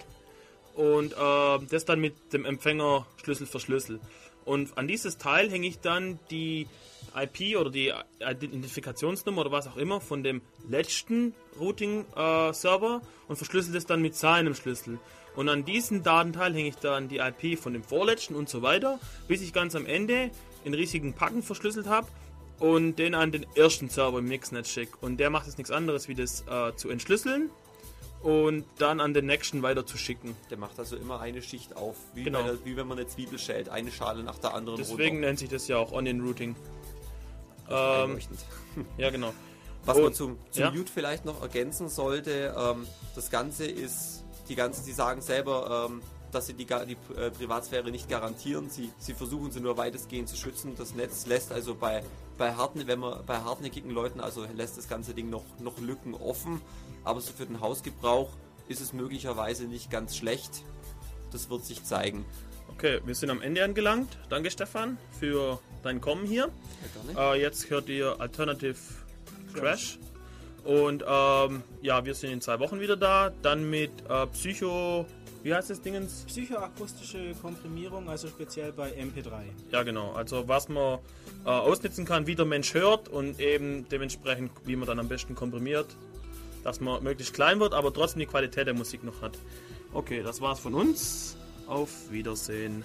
und äh, das dann mit dem Empfängerschlüssel verschlüssel. Und an dieses Teil hänge ich dann die IP oder die Identifikationsnummer oder was auch immer von dem letzten Routing-Server äh, und verschlüssel das dann mit seinem Schlüssel. Und an diesen Datenteil hänge ich dann die IP von dem vorletzten und so weiter, bis ich ganz am Ende in riesigen Packen verschlüsselt habe und den an den ersten Server im Mixnet schicke. Und der macht jetzt nichts anderes, wie das äh, zu entschlüsseln und dann an den nächsten weiter zu schicken. Der macht also immer eine Schicht auf, wie, genau. der, wie wenn man eine Zwiebel schält, eine Schale nach der anderen Deswegen runter. nennt sich das ja auch Onion Routing. Ähm, ja, genau. Was und, man zum, zum ja? Mute vielleicht noch ergänzen sollte, ähm, das Ganze ist, die ganze, sie sagen selber, ähm, dass sie die, die äh, Privatsphäre nicht garantieren. Sie, sie versuchen sie nur weitestgehend zu schützen. Das Netz lässt also bei, bei, harten, wenn man, bei hartnäckigen Leuten, also lässt das ganze Ding noch, noch Lücken offen. Aber so für den Hausgebrauch ist es möglicherweise nicht ganz schlecht. Das wird sich zeigen. Okay, wir sind am Ende angelangt. Danke Stefan für dein Kommen hier. Ja, äh, jetzt hört ihr Alternative Crash. Und ähm, ja, wir sind in zwei Wochen wieder da. Dann mit äh, Psycho. Wie heißt das Dingens? Psychoakustische Komprimierung, also speziell bei MP3. Ja, genau. Also was man äh, ausnutzen kann, wie der Mensch hört und eben dementsprechend, wie man dann am besten komprimiert, dass man möglichst klein wird, aber trotzdem die Qualität der Musik noch hat. Okay, das war's von uns. Auf Wiedersehen.